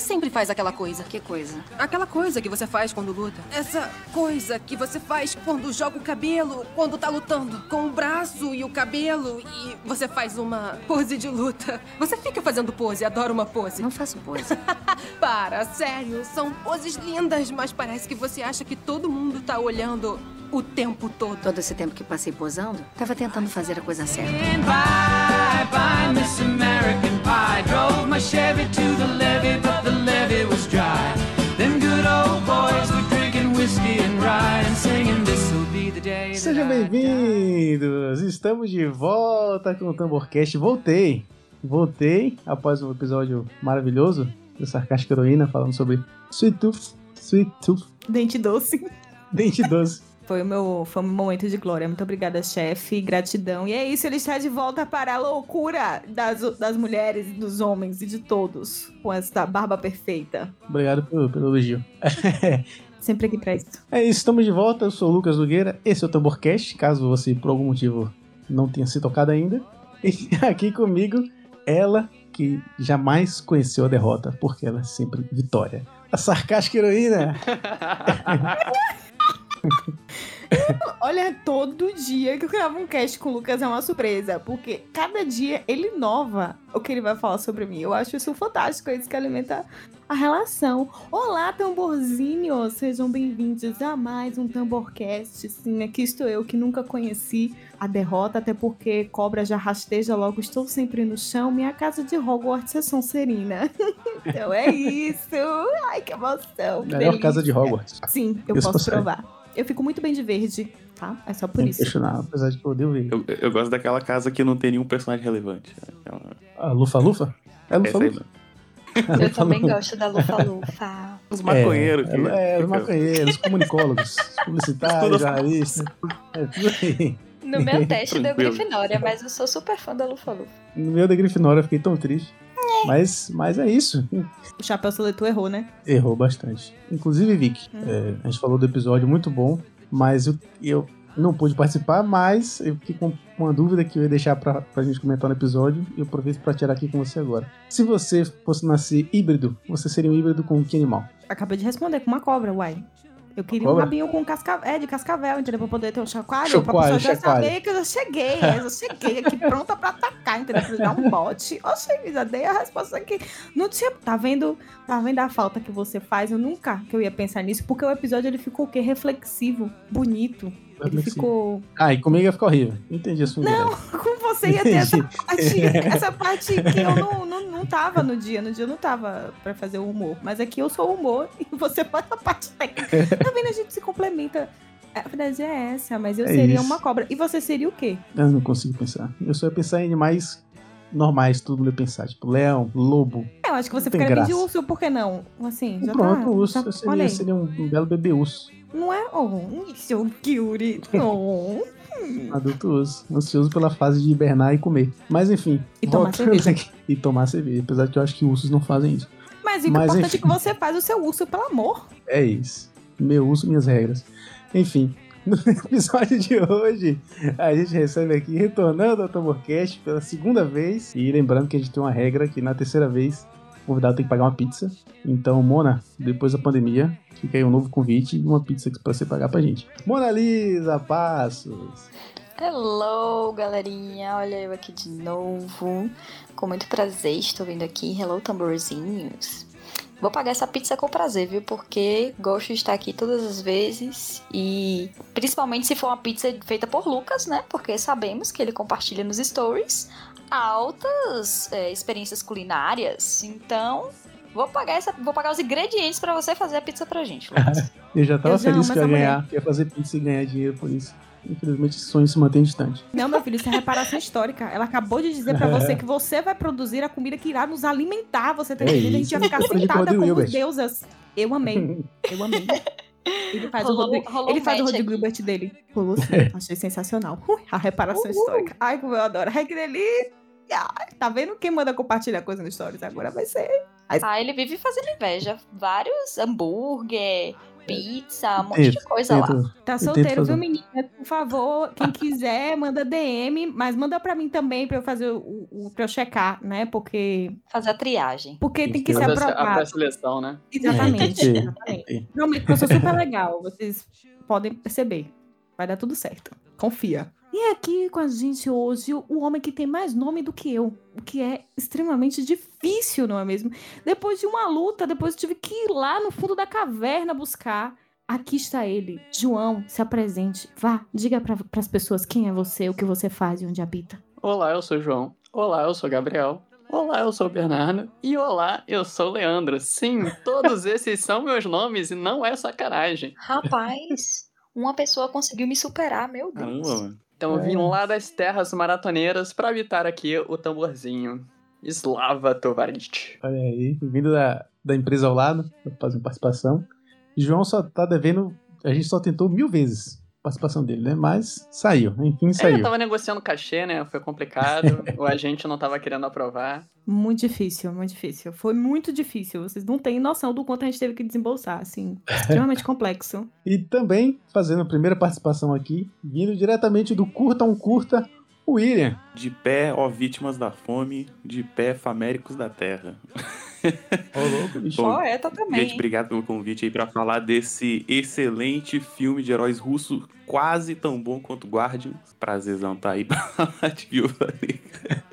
que sempre faz aquela coisa? Que coisa? Aquela coisa que você faz quando luta. Essa coisa que você faz quando joga o cabelo, quando tá lutando. Com o braço e o cabelo e você faz uma pose de luta. Você fica fazendo pose, adora uma pose. Não faço pose. Para, sério. São poses lindas, mas parece que você acha que todo mundo tá olhando o tempo todo. Todo esse tempo que passei posando, tava tentando fazer a coisa certa. Bye, bye, Miss American Pie. Drove my Chevy to the levee Sejam I die." bem-vindos! Estamos de volta com o Tamborcast. Voltei! Voltei após um episódio maravilhoso da Sarcástica Heroína falando sobre Sweet Tooth, Sweet Tooth, Dente doce. Dente Doce. Foi o meu, foi um momento de glória. Muito obrigada, chefe. Gratidão. E é isso, ele está de volta para a loucura das, das mulheres, dos homens e de todos. Com essa barba perfeita. Obrigado pelo, pelo elogio. Sempre aqui pra isso. É isso, estamos de volta. Eu sou o Lucas Nogueira. Esse é o Tamborcast, caso você por algum motivo não tenha se tocado ainda. E aqui comigo, ela que jamais conheceu a derrota, porque ela é sempre vitória. A Sarcástica Heroína. Olha, todo dia que eu gravo um cast com o Lucas é uma surpresa. Porque cada dia ele inova o que ele vai falar sobre mim. Eu acho isso fantástico. É isso que alimenta a relação. Olá, tamborzinhos! Sejam bem-vindos a mais um Tamborcast. Sim, aqui estou eu que nunca conheci a derrota, até porque cobra já rasteja logo, estou sempre no chão. Minha casa de Hogwarts é Sonserina. então é isso! Ai, que emoção! Melhor casa de delícia. Hogwarts. Sim, eu Isso posso provar. Eu fico muito bem de verde, tá? É só por isso. Apesar de que eu odeio ver. Eu, eu gosto daquela casa que não tem nenhum personagem relevante. Aquela- A Lufa Lufa? É Lufa Lufa? Eu também gosto da Lufa-Lufa. Os maconheiros. É, que- é, os maconheiros, comunicólogos, publicitários, Tudo- jornalistas. É tudo aí. No meu teste deu. Grifinória, mas eu sou super fã da Lufa-Lufa. No meio da Grifinória eu fiquei tão triste. Mas, mas é isso. O chapéu seletor errou, né? Errou bastante. Inclusive, Vic, é, a gente falou do episódio muito bom, mas eu, eu não pude participar, mas eu fiquei com uma dúvida que eu ia deixar pra, pra gente comentar no episódio e eu aproveito pra tirar aqui com você agora. Se você fosse nascer híbrido, você seria um híbrido com que animal? Acabei de responder com uma cobra, uai. Eu queria Cobra? um rabinho com casca... é, de cascavel, entendeu? Pra poder ter um chacoalho, Chacoalho, pra pessoa já saber que eu já cheguei. Eu já cheguei aqui pronta pra atacar, entendeu? Pra dar um bote. Oxe, já dei a resposta aqui. Não tinha... Tá vendo, tá vendo a falta que você faz? Eu nunca que eu ia pensar nisso, porque o episódio ele ficou o quê? Reflexivo, bonito. Ele ficou... Ah, e comigo ia ficar horrível. Entendi sua Não, com você ia ter essa parte, essa parte que eu não, não, não tava no dia. No dia eu não tava pra fazer o humor. Mas aqui eu sou o humor e você faz a parte técnica. Tá vendo? A gente se complementa. A verdade é essa, mas eu É seria isso. uma cobra. E você seria o quê? Eu não consigo pensar. Eu só ia pensar em animais normais, mundo ia pensar. Tipo, leão, lobo. Eu acho que você ficaria bem de urso, por que não? Assim, já Pronto, tá. urso. eu seria, seria um, um belo bebê urso. Não é? Oh, seu Kyuri. Oh. Um adulto. Ansioso pela fase de hibernar e comer. Mas enfim. E tomar cerveja. aqui. E tomar cerveja. Apesar de que eu acho que ursos não fazem isso. Mas o é Mas, importante enfim. é que você faz o seu urso, pelo amor. É isso. Meu urso, minhas regras. Enfim. No episódio de hoje, a gente recebe aqui, retornando ao Tamborcast pela segunda vez. E lembrando que a gente tem uma regra que na terceira vez o convidado tem que pagar uma pizza. Então, Mona, depois da pandemia, fica aí um novo convite e uma pizza pra você pagar pra gente. Mona Lisa, Passos. Hello, galerinha. Olha eu aqui de novo. Com muito prazer, estou vindo aqui. Hello, tamborzinhos. Vou pagar essa pizza com prazer, viu? Porque gosto de estar aqui todas as vezes. E principalmente se for uma pizza feita por Lucas, né? Porque sabemos que ele compartilha nos stories altas é, experiências culinárias. Então, vou pagar, essa, vou pagar os ingredientes pra você fazer a pizza pra gente. Eu já tava Eu feliz que eu ia ganhar, que ia fazer pizza e ganhar dinheiro por isso. Infelizmente, esse sonho se mantém distante. Não, meu filho, isso é reparação histórica. Ela acabou de dizer pra você que você vai produzir a comida que irá nos alimentar. Você tá É entendendo? A gente vai ficar sentada como Hilbert. deusas. Eu amei. Eu amei. Ele faz Rolou- o Rodrigo, ele um faz o Rodrigo aqui. Hilbert dele. Rolou sim. Achei sensacional. Ui, a reparação histórica. Ai, como eu adoro. Ai, que delícia. Ah, tá vendo quem manda compartilhar coisa no Stories agora? Vai ser. Ah, ele vive fazendo inveja. Vários hambúrguer, pizza, um monte de Tento, coisa lá. tento- Tá Eu tento solteiro, viu, menina? Por favor, quem quiser, manda DM, mas manda pra mim também pra eu fazer o, o pra eu checar, né? Porque, Fazer a triagem. porque tem Tem que ser Fazer a aprovado. pré-seleção, né? Exatamente. É, exatamente. Realmente, eu sou super legal. Vocês podem perceber. Vai dar tudo certo. Confia. E aqui com a gente hoje, o homem que tem mais nome do que eu. O que é extremamente difícil, não é mesmo? Depois de uma luta, depois eu tive que ir lá no fundo da caverna buscar. Aqui está ele. João, se apresente. Vá, diga para as pessoas quem é você, o que você faz e onde habita. Olá, eu sou o João. Olá, eu sou o Gabriel. Olá, eu sou o Bernardo. E olá, eu sou o Leandro. Sim, todos esses são meus nomes e não é sacanagem. Rapaz, uma pessoa conseguiu me superar, meu Deus. Caramba, mano. Então eu vim lá das terras maratoneiras pra habitar aqui o tamborzinho. Slava Tovarich. Olha aí, vindo da, da empresa ao lado, uma participação. João só tá devendo. A gente só tentou mil vezes participação dele, né? Mas saiu, enfim, É, eu saiu. tava negociando cachê, né? Foi complicado. o agente não tava querendo aprovar. Muito difícil, muito difícil. Foi muito difícil. Vocês não têm noção do quanto a gente teve que desembolsar, assim. Extremamente complexo. E também fazendo a primeira participação aqui, vindo diretamente do Curta um Curta, o William. De pé, ó vítimas da fome, de pé, faméricos da terra. Ô, louco, bicho. Bom, Poeta também. Gente, obrigado pelo convite aí pra falar desse excelente filme de heróis russo, quase tão bom quanto Guardians. Prazerzão tá aí pra falar de Viúva Negra.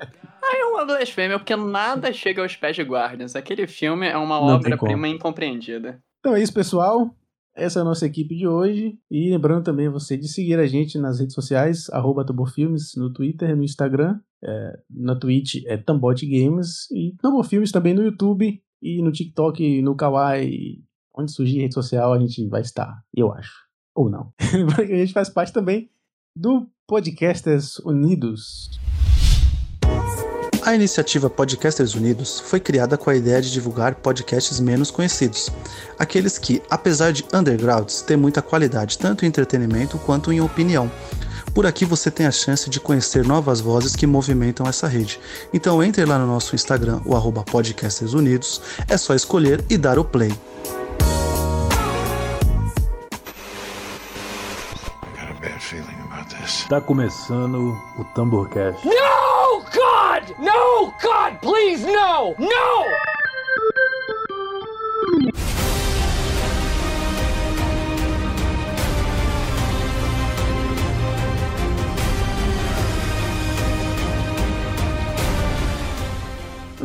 É uma blasfêmia, porque nada chega aos pés de Guardians. Aquele filme é uma obra-prima incompreendida. Então é isso, pessoal. Essa é a nossa equipe de hoje. E lembrando também você de seguir a gente nas redes sociais, arroba Tambofilmes, no Twitter, no Instagram, é, na Twitch é Tambote Games, e Tambofilmes também no YouTube, e no TikTok, no Kawaii, onde surgir rede social a gente vai estar, eu acho. Ou não. A gente faz parte também do Podcasters Unidos. A iniciativa Podcasters Unidos foi criada com a ideia de divulgar podcasts menos conhecidos, aqueles que, apesar de undergrounds, têm muita qualidade tanto em entretenimento quanto em opinião. Por aqui você tem a chance de conhecer novas vozes que movimentam essa rede. Então entre lá no nosso Instagram, o arroba Podcasters Unidos, é só escolher e dar o play. got a bad feeling about this. Tá começando o Tamborcast. No, God! No, God, please, no! No!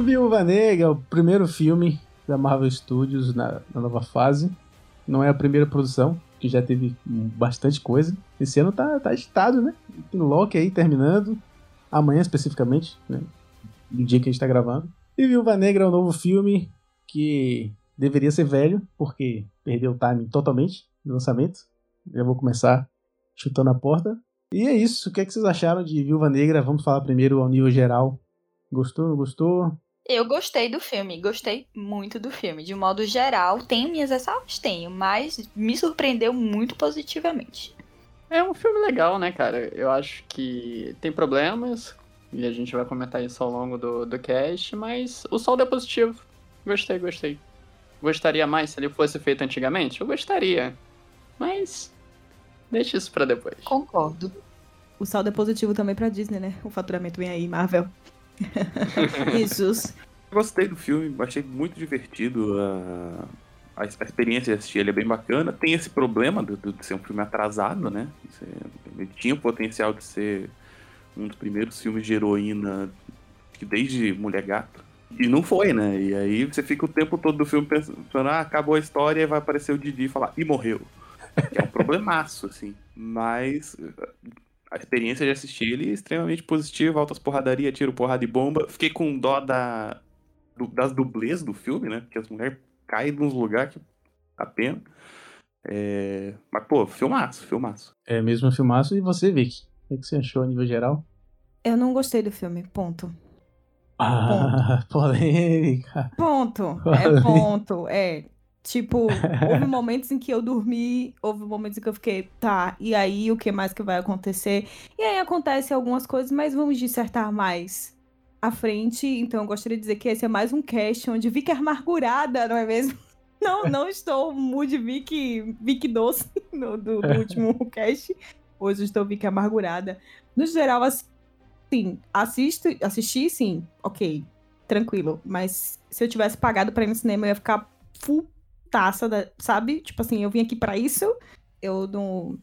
Viúva Negra, o primeiro filme da Marvel Studios na, na nova fase. Não é a primeira produção, que já teve bastante coisa. Esse ano tá, tá agitado, né? Tem Loki aí terminando. Amanhã, especificamente, né? Do dia que a gente tá gravando. E Viúva Negra é um novo filme que deveria ser velho, porque perdeu o timing totalmente do lançamento. Já vou começar chutando a porta. E é isso. O que, é que vocês acharam de Viúva Negra? Vamos falar primeiro ao nível geral. Gostou? Não gostou? Eu gostei do filme, gostei muito do filme. De um modo geral, tenho minhas ressalvas? Tenho, mas me surpreendeu muito positivamente. É um filme legal, né, cara? Eu acho que tem problemas, e a gente vai comentar isso ao longo do, do cast, mas o saldo é positivo. Gostei, gostei. Gostaria mais se ele fosse feito antigamente? Eu gostaria. Mas. Deixa isso pra depois. Concordo. O saldo é positivo também pra Disney, né? O faturamento vem aí, Marvel. Jesus. Gostei do filme, achei muito divertido. A, a, experiência de assistir ele é bem bacana. Tem esse problema de ser um filme atrasado, né? Ele tinha o potencial de ser um dos primeiros filmes de heroína que desde Mulher Gato. E não foi, né? E aí você fica o tempo todo do filme pensando, ah, acabou a história e vai aparecer o Didi e falar, e morreu. Que é um problemaço, assim. Mas a experiência de assistir ele é extremamente positiva, altas porradaria, tiro, porrada e bomba. Fiquei com dó da, do- das dublês do filme, né? Porque as mulheres caem nos lugares que dá pena. É, Mas, pô, filmaço, filmaço. É mesmo filmaço. E você, Vicky? O que, é você achou a nível geral? Eu não gostei do filme, ponto. Ah, polêmica. Ponto. É ponto. É. Tipo, houve momentos em que eu dormi, houve momentos em que eu fiquei, tá, e aí o que mais que vai acontecer? E aí acontecem algumas coisas, mas vamos dissertar mais à frente, então eu gostaria de dizer que esse é mais um cast onde Vicky é amargurada, não é mesmo? Não, não estou mood Vicky, Vicky doce no, do, do último cast. Hoje eu estou Vicky amargurada. No geral, assim, assisto, assisti, sim, ok, tranquilo. Mas se eu tivesse pagado pra ir no cinema, eu ia ficar full taça, da, sabe? Tipo assim, eu vim aqui pra isso, eu não,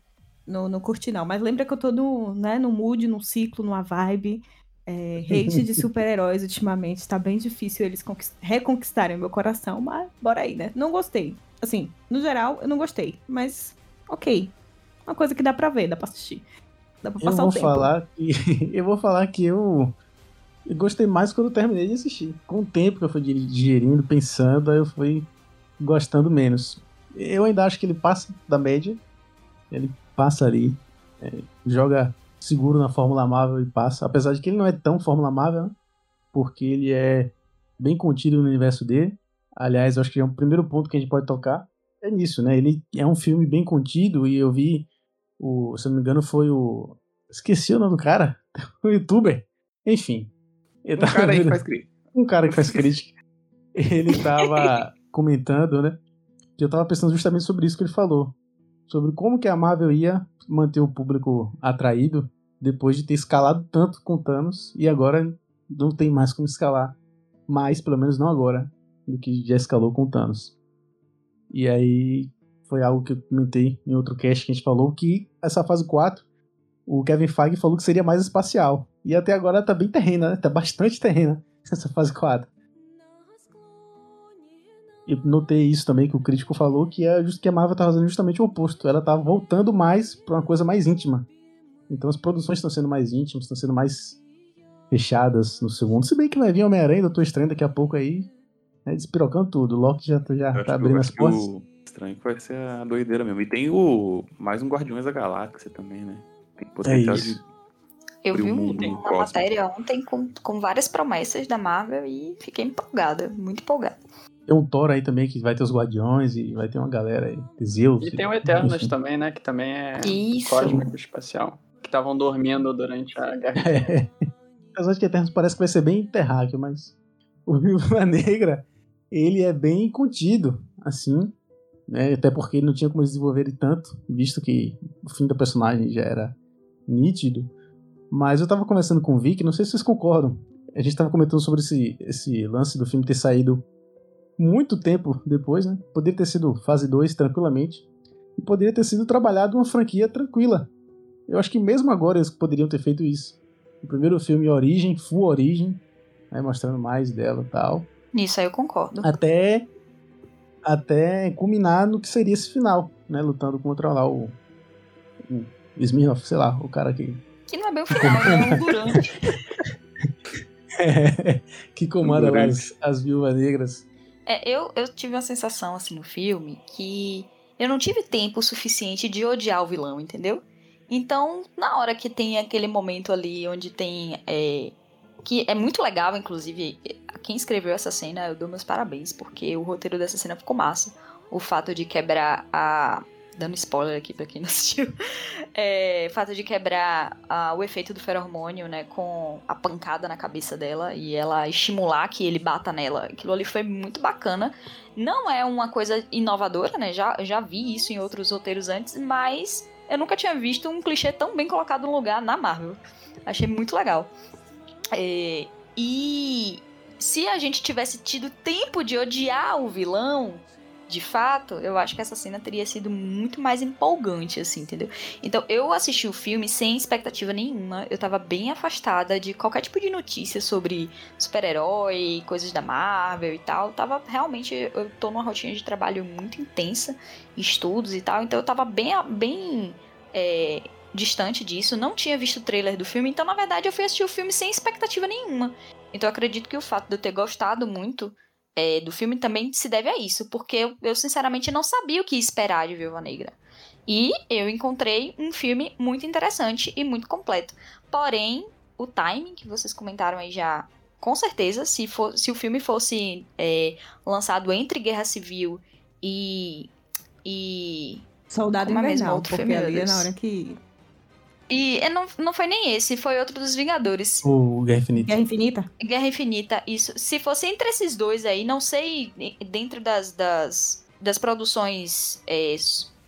não, não curti não. Mas lembra que eu tô no, né, no mood, num ciclo, numa vibe. É, hate de super-heróis ultimamente. Tá bem difícil eles reconquistarem o meu coração, mas bora aí, né? Não gostei. Assim, no geral, eu não gostei. Mas, ok. Uma coisa que dá pra ver, dá pra assistir. Dá pra Eu passar vou o tempo. falar que eu vou falar que eu, eu gostei mais quando eu terminei de assistir. Com o tempo que eu fui digerindo, pensando, aí eu fui gostando menos. Eu ainda acho que ele passa da média. Ele passa ali, é, joga seguro na Fórmula Marvel e passa. Apesar de que ele não é tão Fórmula Marvel, né? porque ele é bem contido no universo dele. Aliás, eu acho que é o primeiro ponto que a gente pode tocar é nisso, né? Ele é um filme bem contido e eu vi o, se eu não me engano, foi o. Esqueci o nome do cara. O youtuber. Enfim. Um cara aí que vendo- faz crítica. Um cara que faz crítica. Ele tava comentando, né? Que eu tava pensando justamente sobre isso que ele falou. Sobre como que a Marvel ia manter o público atraído depois de ter escalado tanto com Thanos e agora não tem mais como escalar mais, pelo menos não agora, do que já escalou com Thanos. E aí foi algo que eu comentei em outro cast que a gente falou que essa fase 4, o Kevin Feige falou que seria mais espacial. E até agora tá bem terrena, né? Tá bastante terrena essa fase 4. Notei isso também que o crítico falou que é que a Marvel tá fazendo justamente o oposto. Ela tá voltando mais pra uma coisa mais íntima. Então as produções estão sendo mais íntimas, estão sendo mais fechadas no segundo. Se bem que vai vir Homem-Aranha, Doutor Estranho daqui a pouco aí, né, despirocando tudo. O Loki já, tá- já Eu tá que- abrindo as portas. o estranho que vai ser a doideira mesmo. E tem o mais um Guardiões da Galáxia também, né? Tem potencial isso. de Eu vi o um- uma matéria ontem com, com várias promessas da Marvel e fiquei empolgada, muito empolgada. Tem um Thor aí também que vai ter os Guardiões e vai ter uma galera aí. Zeus. E tem o Eternos também, né? Que também é Isso. cósmico espacial. Que estavam dormindo durante a guerra. Apesar de que Eternos parece que vai ser bem terráqueo, mas o Viúva Negra, ele é bem contido, assim, né? Até porque ele não tinha como desenvolver ele tanto, visto que o fim da personagem já era nítido. Mas eu tava conversando com o Vic, não sei se vocês concordam. A gente tava comentando sobre esse, esse lance do filme ter saído muito tempo depois, né? Poderia ter sido fase 2 tranquilamente. E poderia ter sido trabalhado uma franquia tranquila. Eu acho que mesmo agora eles poderiam ter feito isso. O primeiro filme Origem, Full Origem, né, mostrando mais dela e tal. Nisso aí eu concordo. Até até culminar no que seria esse final, né? Lutando contra lá o, o Smirnoff, sei lá, o cara que, Que não é bem o final, né? É um durante. que comanda lá as, as viúvas negras. É, eu, eu tive uma sensação, assim, no filme, que eu não tive tempo suficiente de odiar o vilão, entendeu? Então, na hora que tem aquele momento ali onde tem. é, que é muito legal, inclusive, quem escreveu essa cena, eu dou meus parabéns, porque o roteiro dessa cena ficou massa. O fato de quebrar a. Dando spoiler aqui pra quem não assistiu. É, fato de quebrar ah, o efeito do feromônio, né? Com a pancada na cabeça dela e ela estimular que ele bata nela. Aquilo ali foi muito bacana. Não é uma coisa inovadora, né? Já, já vi isso em outros roteiros antes, mas eu nunca tinha visto um clichê tão bem colocado no lugar na Marvel. Achei muito legal. É, e se a gente tivesse tido tempo de odiar o vilão, de fato, eu acho que essa cena teria sido muito mais empolgante, assim, entendeu? Então, eu assisti o filme sem expectativa nenhuma. Eu tava bem afastada de qualquer tipo de notícia sobre super-herói, coisas da Marvel e tal. Tava realmente. Eu tô numa rotina de trabalho muito intensa, estudos e tal. Então, eu tava bem. bem é, distante disso. Não tinha visto o trailer do filme. Então, na verdade, eu fui assistir o filme sem expectativa nenhuma. Então, eu acredito que o fato de eu ter gostado muito é, do filme também se deve a isso, porque eu, eu, sinceramente não sabia o que esperar de Viúva Negra. E eu encontrei um filme muito interessante e muito completo. Porém, o timing que vocês comentaram aí já, com certeza, se, for, se o filme fosse é, lançado entre Guerra Civil e. e Soldado Como é mesmo Invernal, outro porque filme, ali é na hora que E é, não, não foi nem esse, foi outro dos Vingadores. O Guerra Infinita. Guerra Infinita? Guerra Infinita, isso. Se fosse entre esses dois aí, não sei, dentro das, das, das produções é,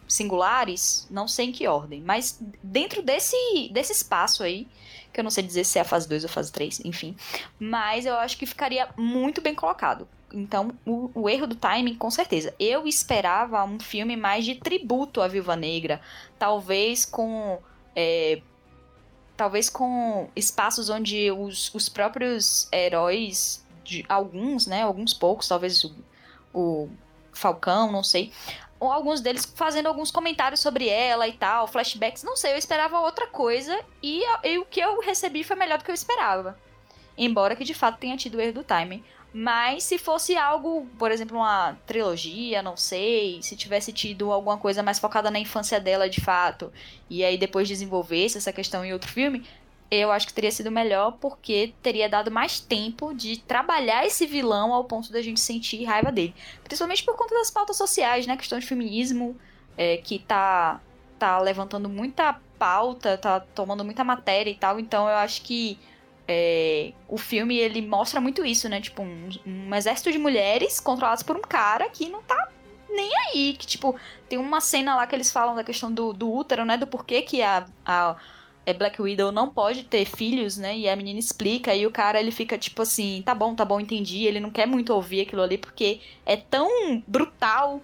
singulares, não sei em que ordem, mas dentro desse, desse espaço aí, que eu não sei dizer se é a fase 2 ou a fase 3, enfim, mas eu acho que ficaria muito bem colocado. Então, o, o, erro do timing, com certeza. Eu esperava um filme mais de tributo à Viúva Negra, talvez com. É, talvez com espaços onde os, os próprios heróis, de alguns, né? Alguns poucos, talvez o, o Falcão, não sei. Ou alguns deles fazendo alguns comentários sobre ela e tal, flashbacks, não sei, eu esperava outra coisa e, e o que eu recebi foi melhor do que eu esperava. Embora que de fato tenha tido erro do timing. Mas se fosse algo, por exemplo, uma trilogia, não sei, se tivesse tido alguma coisa mais focada na infância dela de fato, e aí depois desenvolvesse essa questão em outro filme, eu acho que teria sido melhor porque teria dado mais tempo de trabalhar esse vilão ao ponto da gente sentir raiva dele. Principalmente por conta das pautas sociais, né? questão de feminismo, é, que tá, tá levantando muita pauta, tá tomando muita matéria e tal. Então eu acho que é, o filme ele mostra muito isso, né? Tipo, um, um, exército de mulheres controladas por um cara que não tá nem aí. Que, tipo, tem uma cena lá que eles falam da questão do, do útero, né? Do porquê que a, a é, Black Widow não pode ter filhos, né? E a menina explica, e o cara ele fica tipo assim: tá bom, tá bom, entendi. Ele não quer muito ouvir aquilo ali porque é tão brutal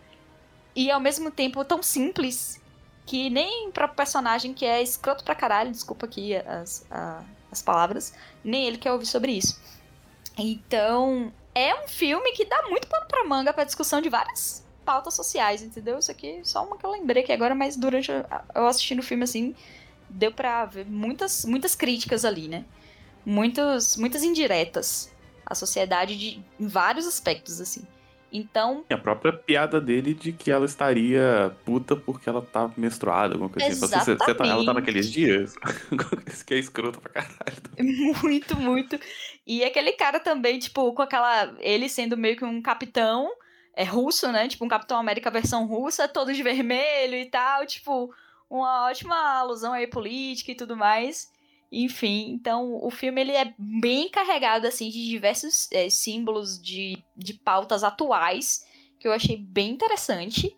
e ao mesmo tempo tão simples que nem para personagem que é escroto pra caralho, desculpa aqui as, a, as palavras, nem ele quer ouvir sobre isso. Então, é um filme que dá muito pano pra manga pra discussão de várias pautas sociais, entendeu? Isso aqui é só uma que eu lembrei aqui agora, mas durante eu assistindo o filme, assim, deu pra ver muitas, muitas críticas ali, né? Muitos, muitas indiretas à sociedade de, em vários aspectos, assim. Então. E a própria piada dele de que ela estaria puta porque ela tá menstruada, alguma coisa assim. Você, você tá, ela tá naqueles dias? Isso que é escroto pra caralho. Muito, muito. E aquele cara também, tipo, com aquela. Ele sendo meio que um capitão é russo, né? Tipo, um Capitão América versão russa, todo de vermelho e tal. Tipo, uma ótima alusão aí política e tudo mais. Enfim, então o filme ele é bem carregado assim de diversos é, símbolos de, de pautas atuais que eu achei bem interessante.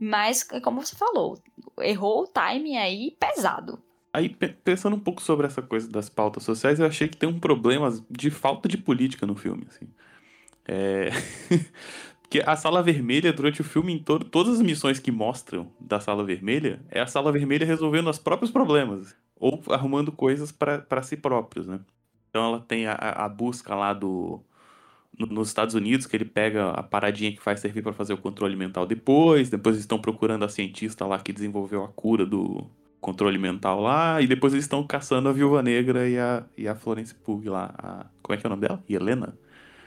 Mas, como você falou, errou o timing aí pesado. Aí, pensando um pouco sobre essa coisa das pautas sociais, eu achei que tem um problema de falta de política no filme. Assim. É... Porque a Sala Vermelha, durante o filme em todo, todas as missões que mostram da Sala Vermelha, é a Sala Vermelha resolvendo os próprios problemas ou arrumando coisas para si próprios, né? Então ela tem a, a busca lá do no, nos Estados Unidos que ele pega a paradinha que faz servir para fazer o controle mental depois, depois eles estão procurando a cientista lá que desenvolveu a cura do controle mental lá, e depois eles estão caçando a Viúva Negra e a, e a Florence Pugh lá, a, como é que é o nome dela? Helena?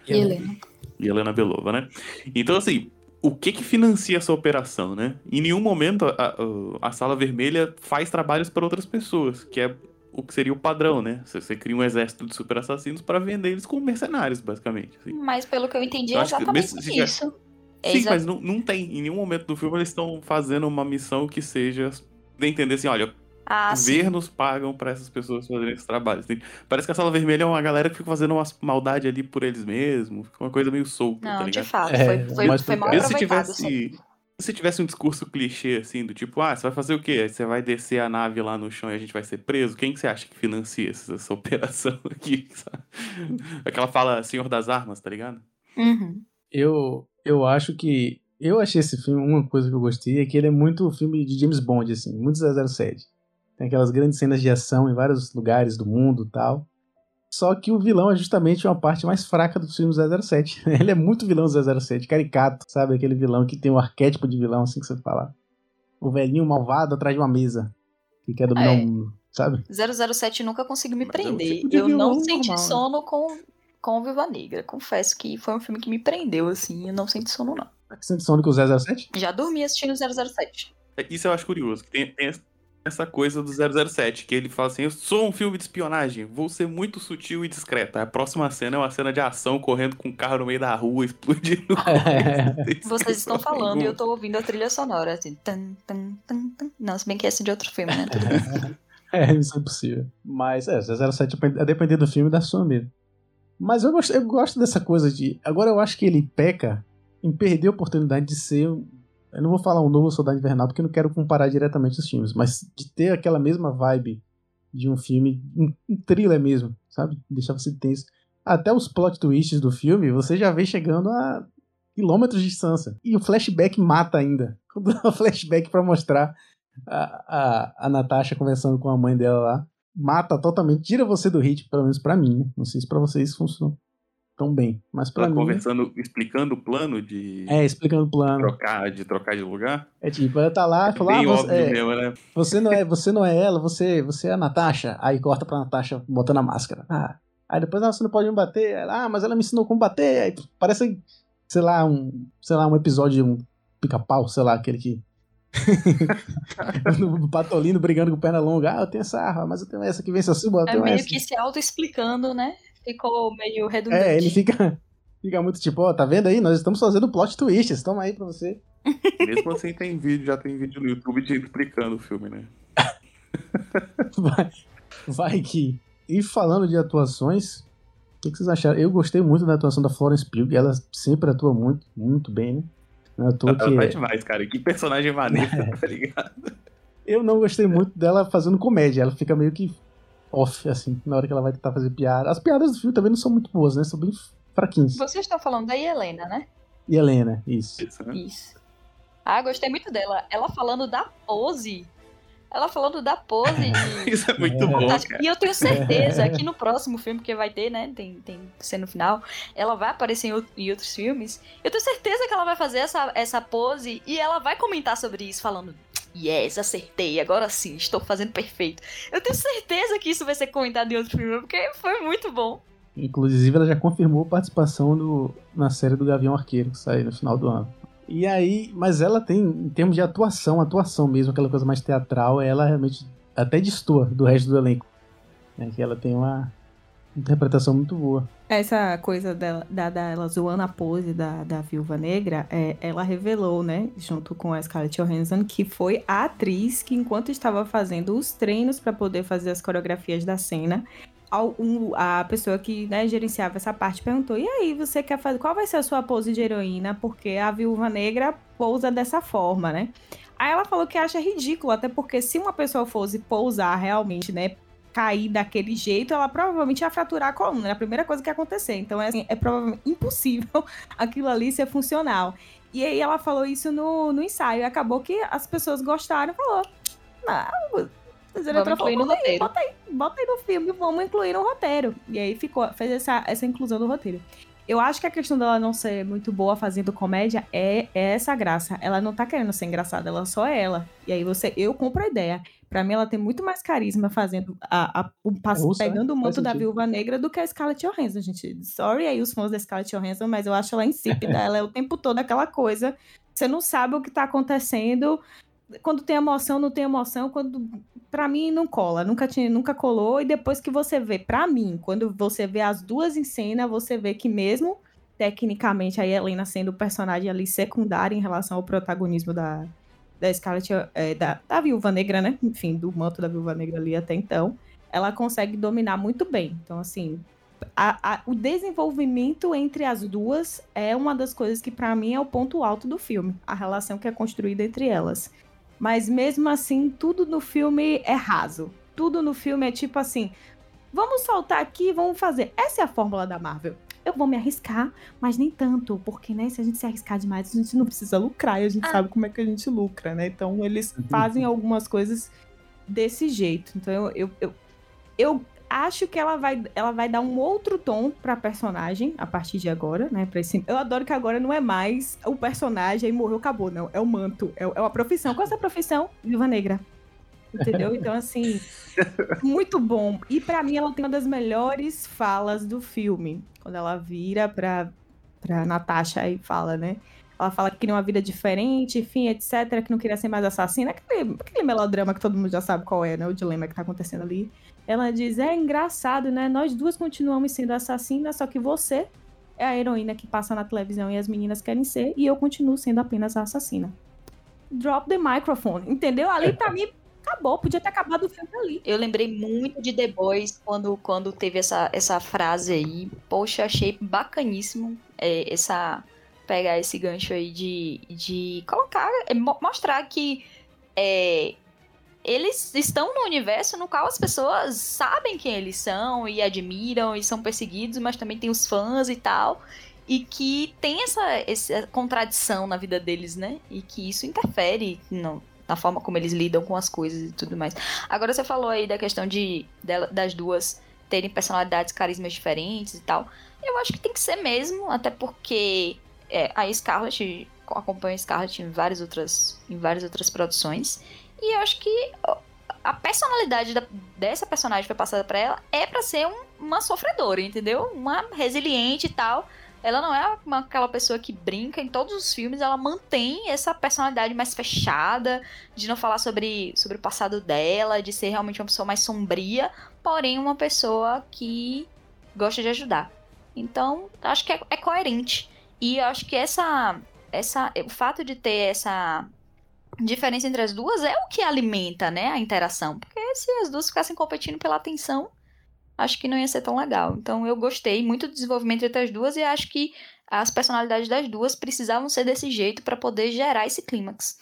Helena. Helena Belova, né? Então assim, o que que financia essa operação, né? Em nenhum momento a, a, Sala Vermelha faz trabalhos para outras pessoas, que é o que seria o padrão, né? Você cria um exército de super assassinos para vender eles como mercenários, basicamente. Assim. Mas pelo que eu entendi, é exatamente que, isso. É Sim, mas não, não tem. Em nenhum momento do filme eles estão fazendo uma missão que seja de entender assim, olha, ah, governos sim. pagam para essas pessoas fazerem esse trabalho. Assim. Parece que a Sala Vermelha é uma galera que fica fazendo uma maldade ali por eles mesmos, fica uma coisa meio solta, Não, tá de fato, é, foi, foi, foi mal aproveitado. Se tivesse, se tivesse um discurso clichê, assim, do tipo, ah, você vai fazer o quê? Você vai descer a nave lá no chão e a gente vai ser preso? Quem que você acha que financia essa, essa operação aqui? Sabe? Aquela fala Senhor das Armas, tá ligado? Uhum. Eu, eu acho que... Eu achei esse filme, uma coisa que eu gostei, é que ele é muito filme de James Bond, assim, muito 007. Tem aquelas grandes cenas de ação em vários lugares do mundo tal. Só que o vilão é justamente uma parte mais fraca do filme 007. Ele é muito vilão 007, caricato, sabe? Aquele vilão que tem um arquétipo de vilão, assim que você fala. O velhinho malvado atrás de uma mesa, que quer dominar é. o mundo, sabe? 007 nunca conseguiu me prender. Eu não senti normal, né? sono né? com, com Viva Negra. Confesso que foi um filme que me prendeu, assim. Eu não senti sono, não. Você sente sono com o 007? Já dormi assistindo 007. É, isso eu acho curioso. Tem, tem, essa coisa do 007, que ele fala assim: Eu sou um filme de espionagem, vou ser muito sutil e discreto. A próxima cena é uma cena de ação correndo com um carro no meio da rua, explodindo. É. Vocês estão falando e eu tô ouvindo a trilha sonora, assim. Tan, tan, tan, tan. Não, se bem que essa é de outro filme, né? É, Missão Impossível. Mas é, 007 a depender do filme da sua mesmo. Mas eu gosto, eu gosto dessa coisa de. Agora eu acho que ele peca em perder a oportunidade de ser. Eu não vou falar um novo Soldado Invernal porque eu não quero comparar diretamente os filmes, mas de ter aquela mesma vibe de um filme, um, um thriller mesmo, sabe? Deixar você tenso. Até os plot twists do filme você já vê chegando a quilômetros de distância. E o flashback mata ainda. Quando dá o flashback para mostrar a, a, a Natasha conversando com a mãe dela lá, mata totalmente, tira você do ritmo, pelo menos para mim, né? Não sei se pra vocês funciona tão bem, mas para mim... conversando, explicando o plano de... É, explicando o plano. Trocar, de trocar de lugar? É tipo, ela tá lá e É fala, ah, bem você, óbvio é, mesmo, né? você, não é, você não é ela, você, você é a Natasha. Aí corta pra Natasha botando a máscara. Ah, aí depois, ah, você não pode me bater. Ela, ah, mas ela me ensinou como bater. Aí parece, sei lá, um, sei lá, um episódio de um pica-pau, sei lá, aquele que... o Patolino brigando com perna longa. Ah, eu tenho essa arma, mas eu tenho essa que vence a sua, É meio essa. que se auto-explicando, né? Ficou meio redundante. É, ele fica, fica muito tipo, ó, tá vendo aí? Nós estamos fazendo plot twists, toma aí pra você. Mesmo assim tem vídeo, já tem vídeo no YouTube de explicando o filme, né? Vai, vai que. E falando de atuações, o que, que vocês acharam? Eu gostei muito da atuação da Florence Pugh, ela sempre atua muito, muito bem, né? É Ela tá que... demais, cara. Que personagem maneiro, tá ligado? Eu não gostei muito dela fazendo comédia, ela fica meio que off, assim, na hora que ela vai tentar fazer piada. As piadas do filme também não são muito boas, né? São bem fraquinhas. Vocês estão falando da Helena, né? E Helena, isso. Isso. Ah, gostei muito dela. Ela falando da pose. Ela falando da pose de. Isso é muito bom, Fantástica. cara. E eu tenho certeza que no próximo filme que vai ter, né? Tem, tem cena no final. Ela vai aparecer em, out- em outros filmes. Eu tenho certeza que ela vai fazer essa, essa pose e ela vai comentar sobre isso, falando. Yes, acertei, agora sim, estou fazendo perfeito. Eu tenho certeza que isso vai ser comentado em outro filme, porque foi muito bom. Inclusive, ela já confirmou participação no, na série do Gavião Arqueiro, que sai no final do ano. E aí, mas ela tem, em termos de atuação, atuação mesmo, aquela coisa mais teatral, ela realmente até destoa do resto do elenco. Né, que ela tem uma interpretação muito boa. Essa coisa dela, da, da- zoando a pose da, da Viúva Negra, é, ela revelou, né, junto com a Scarlett Johansson, que foi a atriz que, enquanto estava fazendo os treinos para poder fazer as coreografias da cena, a pessoa que né, gerenciava essa parte perguntou: E aí, você quer fazer? Qual vai ser a sua pose de heroína? Porque a Viúva Negra pousa dessa forma, né? Aí ela falou que acha ridículo, até porque se uma pessoa fosse pousar realmente, né, cair daquele jeito, ela provavelmente ia fraturar a coluna. É a primeira coisa que ia acontecer. Então, é, assim, é provavelmente impossível aquilo ali ser funcional. E aí ela falou isso no, no ensaio. E acabou que as pessoas gostaram e falou: Não, a diretora incluir no aí, roteiro." bota aí, bota aí no filme, vamos incluir no roteiro. E aí ficou, fez essa, essa inclusão no roteiro. Eu acho que a questão dela não ser muito boa fazendo comédia é, é essa graça. Ela não tá querendo ser engraçada, ela só é ela. E aí você, eu compro a ideia. Pra mim, ela tem muito mais carisma fazendo a, a- o passo, Ouça, pegando o manto da. Viúva Negra do que a Scarlett Johansson, gente. Sorry aí os fãs da Scarlett Johansson, mas eu acho ela insípida. ela é o tempo todo aquela coisa. Você não sabe o que tá acontecendo. Quando tem emoção, não tem emoção. Quando Pra mim não cola, nunca tinha, nunca colou e depois que você vê, pra mim, quando você vê as duas em cena, você vê que mesmo tecnicamente a Helena sendo o personagem ali secundário em relação ao protagonismo da da Scarlett, é, da, da Viúva Negra, né? Enfim, do manto da Viúva Negra ali até então, ela consegue dominar muito bem. Então, assim, a- a- o desenvolvimento entre as duas é uma das coisas que pra mim é o ponto alto do filme, a relação que é construída entre elas. Mas mesmo assim, tudo no filme é raso. Tudo no filme é tipo assim: vamos soltar aqui, vamos fazer. Essa é a fórmula da Marvel. Eu vou me arriscar, mas nem tanto, porque, né, se a gente se arriscar demais, a gente não precisa lucrar e a gente sabe como é que a gente lucra, né? Então, eles fazem algumas coisas desse jeito. Então, eu, eu, eu, eu acho que ela vai, ela vai dar um outro tom pra personagem a partir de agora, né? Pra esse... Eu adoro que agora não é mais o personagem e morreu, acabou, não. É o manto, é, é uma profissão. Qual é essa profissão? Viúva Negra. Entendeu? Então, assim, muito bom. E pra mim, ela tem uma das melhores falas do filme. Quando ela vira pra, pra Natasha e fala, né? Ela fala que queria uma vida diferente, enfim, etc. Que não queria ser mais assassina. Aquele, aquele melodrama que todo mundo já sabe qual é, né? O dilema que tá acontecendo ali. Ela diz: É engraçado, né? Nós duas continuamos sendo assassinas, só que você é a heroína que passa na televisão e as meninas querem ser, e eu continuo sendo apenas a assassina. Drop the microphone, entendeu? Ali pra mim Acabou, podia ter acabado o filme ali. Eu lembrei muito de The Boys quando, quando teve essa, essa frase aí. Poxa, achei bacaníssimo é, essa pegar esse gancho aí de, de colocar, é, mo- mostrar que é, eles estão no universo no qual as pessoas sabem quem eles são e admiram e são perseguidos, mas também tem os fãs e tal. E que tem essa, essa contradição na vida deles, né? E que isso interfere no- na forma como eles lidam com as coisas e tudo mais. Agora você falou aí da questão de dela- das duas terem personalidades, carismas diferentes e tal. Eu acho que tem que ser mesmo, até porque é, a Scarlett acompanha a Scarlett em várias outras, em várias outras produções. E eu acho que a personalidade da- dessa personagem foi passada pra ela é pra ser um- uma sofredora, entendeu? Uma resiliente e tal. Ela não é uma- aquela pessoa que brinca em todos os filmes, ela mantém essa personalidade mais fechada, de não falar sobre, sobre o passado dela, de ser realmente uma pessoa mais sombria, porém uma pessoa que gosta de ajudar. Então, acho que é, é coerente. E acho que essa, essa, o fato de ter essa diferença entre as duas é o que alimenta, né, a interação. Porque se as duas ficassem competindo pela atenção, acho que não ia ser tão legal. Então eu gostei muito do desenvolvimento entre as duas e acho que as personalidades das duas precisavam ser desse jeito para poder gerar esse clímax.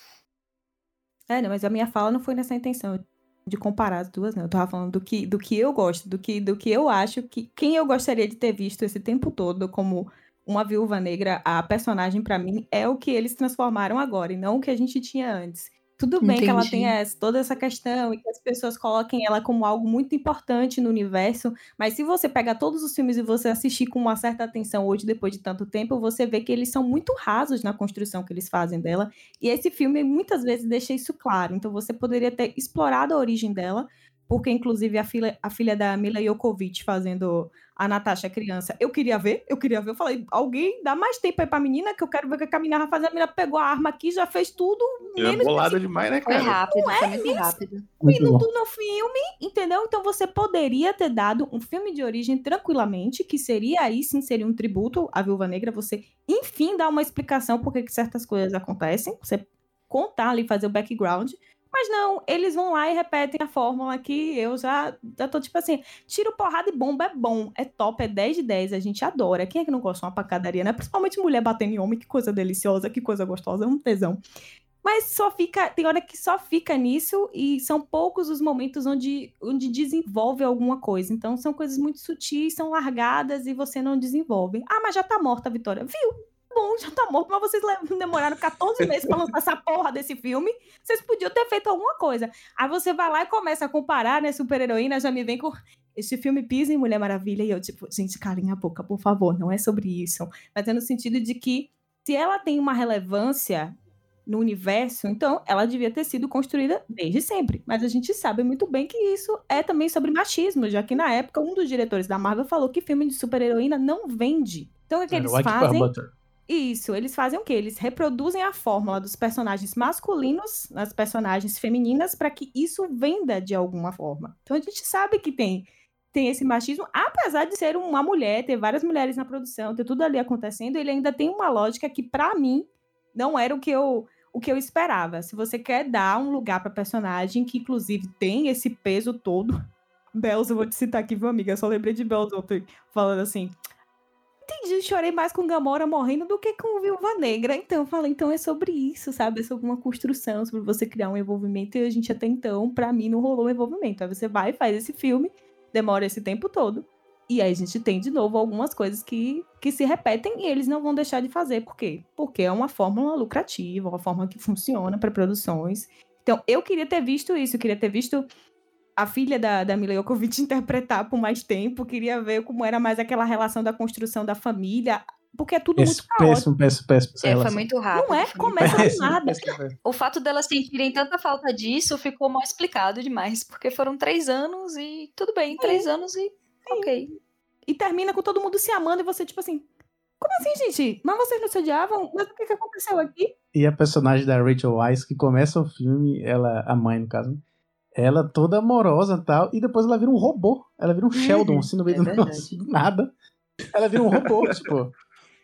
É, não, mas a minha fala não foi nessa intenção de comparar as duas, não. Eu tava falando do que, do que eu gosto, do que, do que eu acho que quem eu gostaria de ter visto esse tempo todo como uma viúva negra, a personagem pra mim é o que eles transformaram agora e não o que a gente tinha antes. Tudo bem que ela Entendi. tem essa- toda essa questão e que as pessoas coloquem ela como algo muito importante no universo, mas se você pegar todos os filmes e você assistir com uma certa atenção hoje, depois de tanto tempo, você vê que eles são muito rasos na construção que eles fazem dela. E esse filme muitas vezes deixa isso claro. Então você poderia ter explorado a origem dela, porque inclusive a filha, a filha da Mila Jokovic fazendo a Natasha criança, eu queria ver, eu queria ver. Eu falei, alguém dá mais tempo aí pra menina, que eu quero ver o que a menina vai fazer. A menina pegou a arma aqui, já fez tudo. É menos bolada demais, né, Foi cara? rápido, Não é foi muito rápido. Minuto no filme, entendeu? Então você poderia ter dado um filme de origem tranquilamente, que seria aí sim seria um tributo à Viúva Negra, você enfim dar uma explicação por que certas coisas acontecem, você contar ali, fazer o background. Mas não, eles vão lá e repetem a fórmula que eu já, já tô tipo assim, tiro, porrada e bomba é bom, é top, é 10 de 10, a gente adora. Quem é que não gosta de uma pancadaria, né? Principalmente mulher batendo em homem, que coisa deliciosa, que coisa gostosa, é um tesão. Mas só fica, tem hora que só fica nisso e são poucos os momentos onde, onde desenvolve alguma coisa. Então são coisas muito sutis, são largadas e você não desenvolve. Ah, mas já tá morta a Vitória. Viu? Bom, já tá morto, mas vocês demoraram 14 meses pra lançar essa porra desse filme. Vocês podiam ter feito alguma coisa. Aí você vai lá e começa a comparar, né? Super-heroína já me vem com. Esse filme pisa em Mulher Maravilha e eu, tipo, gente, calem a boca, por favor, não é sobre isso. Mas é no sentido de que se ela tem uma relevância no universo, então ela devia ter sido construída desde sempre. Mas a gente sabe muito bem que isso é também sobre machismo, já que na época um dos diretores da Marvel falou que filme de super-heroína não vende. Então o que Era eles o Ike fazem? Perlmutter. Isso, eles fazem o quê? Eles reproduzem a fórmula dos personagens masculinos nas personagens femininas para que isso venda de alguma forma. Então a gente sabe que tem tem esse machismo, apesar de ser uma mulher, ter várias mulheres na produção, ter tudo ali acontecendo, ele ainda tem uma lógica que pra mim não era o que eu o que eu esperava. Se você quer dar um lugar para personagem que inclusive tem esse peso todo, Bells, eu vou te citar aqui, viu, amiga? Eu só lembrei de Bells ontem falando assim: entendi, chorei mais com Gamora morrendo do que com Viúva Negra. Então eu falei, então é sobre isso, sabe? É sobre uma construção, sobre você criar um envolvimento. E a gente até então, pra mim, não rolou um envolvimento. Aí você vai, faz esse filme, demora esse tempo todo. E aí a gente tem de novo algumas coisas que, que se repetem e eles não vão deixar de fazer. Por quê? Porque é uma fórmula lucrativa, uma fórmula que funciona para produções. Então eu queria ter visto isso, eu queria ter visto a filha da, da Mila Jokovic interpretar por mais tempo, queria ver como era mais aquela relação da construção da família, porque é tudo muito caótico. péssimo, péssimo, péssimo. essa É, foi muito rápido. Não é? Começa do nada. péssimo. O fato delas sentirem tanta falta disso ficou mal explicado demais, porque foram três anos e tudo bem, três anos e ok. E termina com todo mundo se amando e você, tipo assim, como assim, gente? Mas vocês não se odiavam? Mas o que, que aconteceu aqui? E a personagem da Rachel Weisz, que começa o filme, ela, a mãe, no caso, né? Ela toda amorosa e tal, e depois ela vira um robô. Ela vira um Sheldon, assim, no meio é do, do nada. Ela vira um robô, tipo,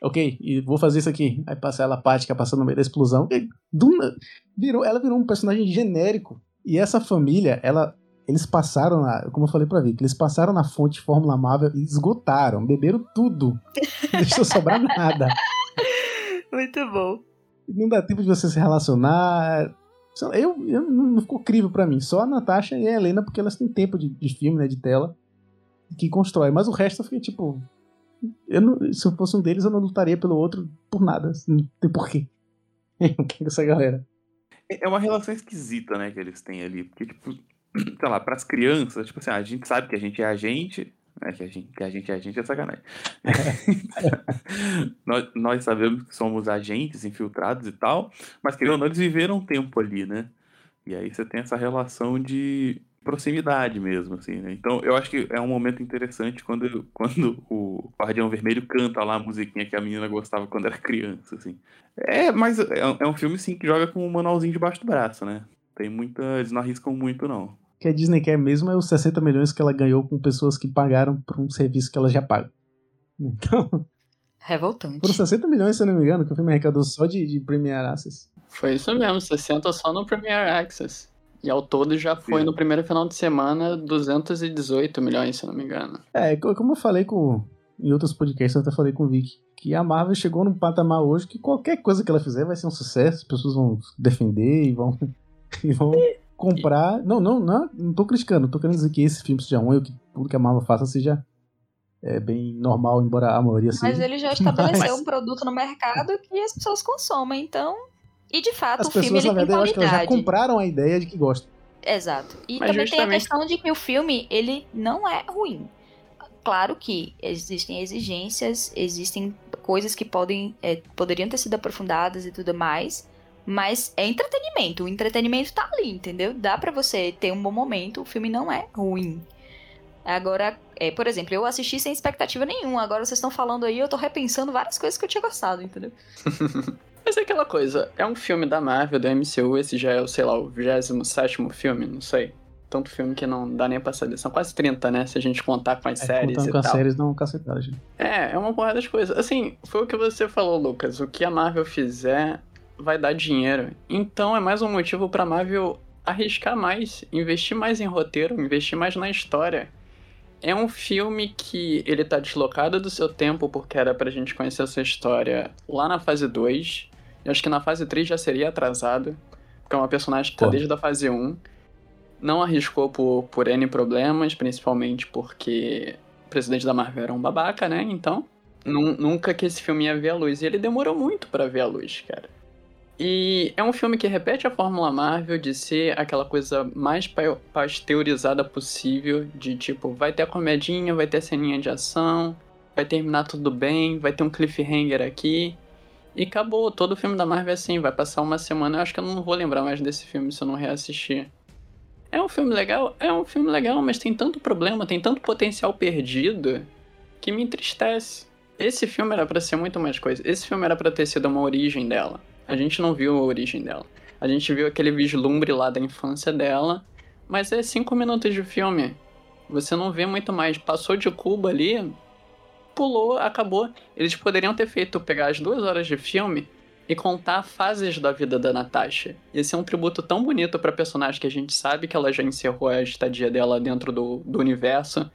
ok, e vou fazer isso aqui. Aí passa ela apática, passando no meio da explosão. E, do na- virou, ela virou um personagem genérico. E essa família, ela, eles passaram, na, como eu falei pra Vicky, eles passaram na fonte Fórmula Marvel e esgotaram, beberam tudo. Não deixou sobrar nada. Muito bom. Não dá tempo de você se relacionar. Eu, eu não ficou crível pra mim. Só a Natasha e a Helena, porque elas têm tempo de, de filme, né, de tela, que constrói. Mas o resto eu fiquei tipo. Eu não- se eu fosse um deles, eu não lutaria pelo outro por nada. assim, Não tem porquê. É essa galera? É uma relação esquisita, né, que eles têm ali. Porque, tipo, sei lá, pras crianças, tipo assim, a gente sabe que a gente é a gente, né, que a gente, que a gente é a gente é sacanagem. nós, nós sabemos que somos agentes infiltrados e tal, mas querendo ou não, eles viveram um tempo ali, né? E aí você tem essa relação de proximidade mesmo, assim, né? Então eu acho que é um momento interessante quando, quando o Guardião Vermelho canta lá a musiquinha que a menina gostava quando era criança, assim. É, mas é, um- é um filme, sim, que joga com um manualzinho debaixo do braço, né? Tem muita. Eles não arriscam muito, não. Que a Disney quer mesmo é os 60 milhões que ela ganhou com pessoas que pagaram por um serviço que ela já paga. Então, Revoltante. foram 60 milhões, se eu não me engano, que o filme arrecadou só de, de Premiere Access. Foi isso mesmo, 60 só no Premiere Access. E ao todo já foi Sim. no primeiro final de semana 218 milhões, se eu não me engano. É, co- como eu falei com, em outros podcasts, eu até falei com o Vic, que a Marvel chegou num patamar hoje que qualquer coisa que ela fizer vai ser um sucesso, as pessoas vão defender e vão, e vão comprar. Não, não, não, não tô criticando, tô querendo dizer que esse filme seja ruim, ou que tudo que a Marvel faça seja é, bem normal, embora a maioria seja. Mas ele já estabeleceu Mas- um produto no mercado que as pessoas consomem, então. E de fato, As o filme pessoas, na ele tem verdade, eu acho que elas já qualidade. compraram a ideia de que gostam. Exato. E Mas também tem a justamente- questão de que o filme, ele não é ruim. Claro que existem exigências, existem coisas que podem, é, poderiam ter sido aprofundadas e tudo mais, mas é entretenimento. O entretenimento tá ali, entendeu? Dá pra você ter um bom momento, o filme não é ruim. Agora, é, por exemplo, eu assisti sem expectativa nenhuma, agora vocês estão falando aí, eu tô repensando várias coisas que eu tinha gostado, entendeu? Mas é aquela coisa, é um filme da Marvel, da MCU, esse já é, o, sei lá, o 27 filme, não sei. Tanto filme que não dá nem pra saber. São quase 30, né? Se a gente contar com as É, séries contando e com as tal. séries, não cacetada, gente. É, é uma porrada de coisa. Assim, foi o que você falou, Lucas. O que a Marvel fizer vai dar dinheiro. Então é mais um motivo pra Marvel arriscar mais, investir mais em roteiro, investir mais na história. É um filme que ele tá deslocado do seu tempo, porque era pra gente conhecer a sua história lá na fase 2. Eu acho que na fase 3 já seria atrasado, porque é uma personagem que tá Pô. desde a fase 1. Não arriscou por, por N problemas, principalmente porque o presidente da Marvel era um babaca, né? Então, nu- nunca que esse filme ia ver a luz. E ele demorou muito pra ver a luz, cara. E é um filme que repete a fórmula Marvel de ser aquela coisa mais pa- pasteurizada possível, de tipo, vai ter a comedinha, vai ter a ceninha de ação, vai terminar tudo bem, vai ter um cliffhanger aqui. E acabou, todo filme da Marvel é assim, vai passar uma semana, eu acho que eu não vou lembrar mais desse filme se eu não reassistir. É um filme legal? É um filme legal, mas tem tanto problema, tem tanto potencial perdido que me entristece. Esse filme era pra ser muito mais coisa. Esse filme era pra ter sido uma origem dela. A gente não viu a origem dela. A gente viu aquele vislumbre lá da infância dela, mas é cinco minutos de filme. Você não vê muito mais. Passou de Cuba ali, pulou, acabou. Eles poderiam ter feito pegar as duas horas de filme e contar fases da vida da Natasha. Ia ser um tributo tão bonito pra personagem que a gente sabe que ela já encerrou a estadia dela dentro do, do universo.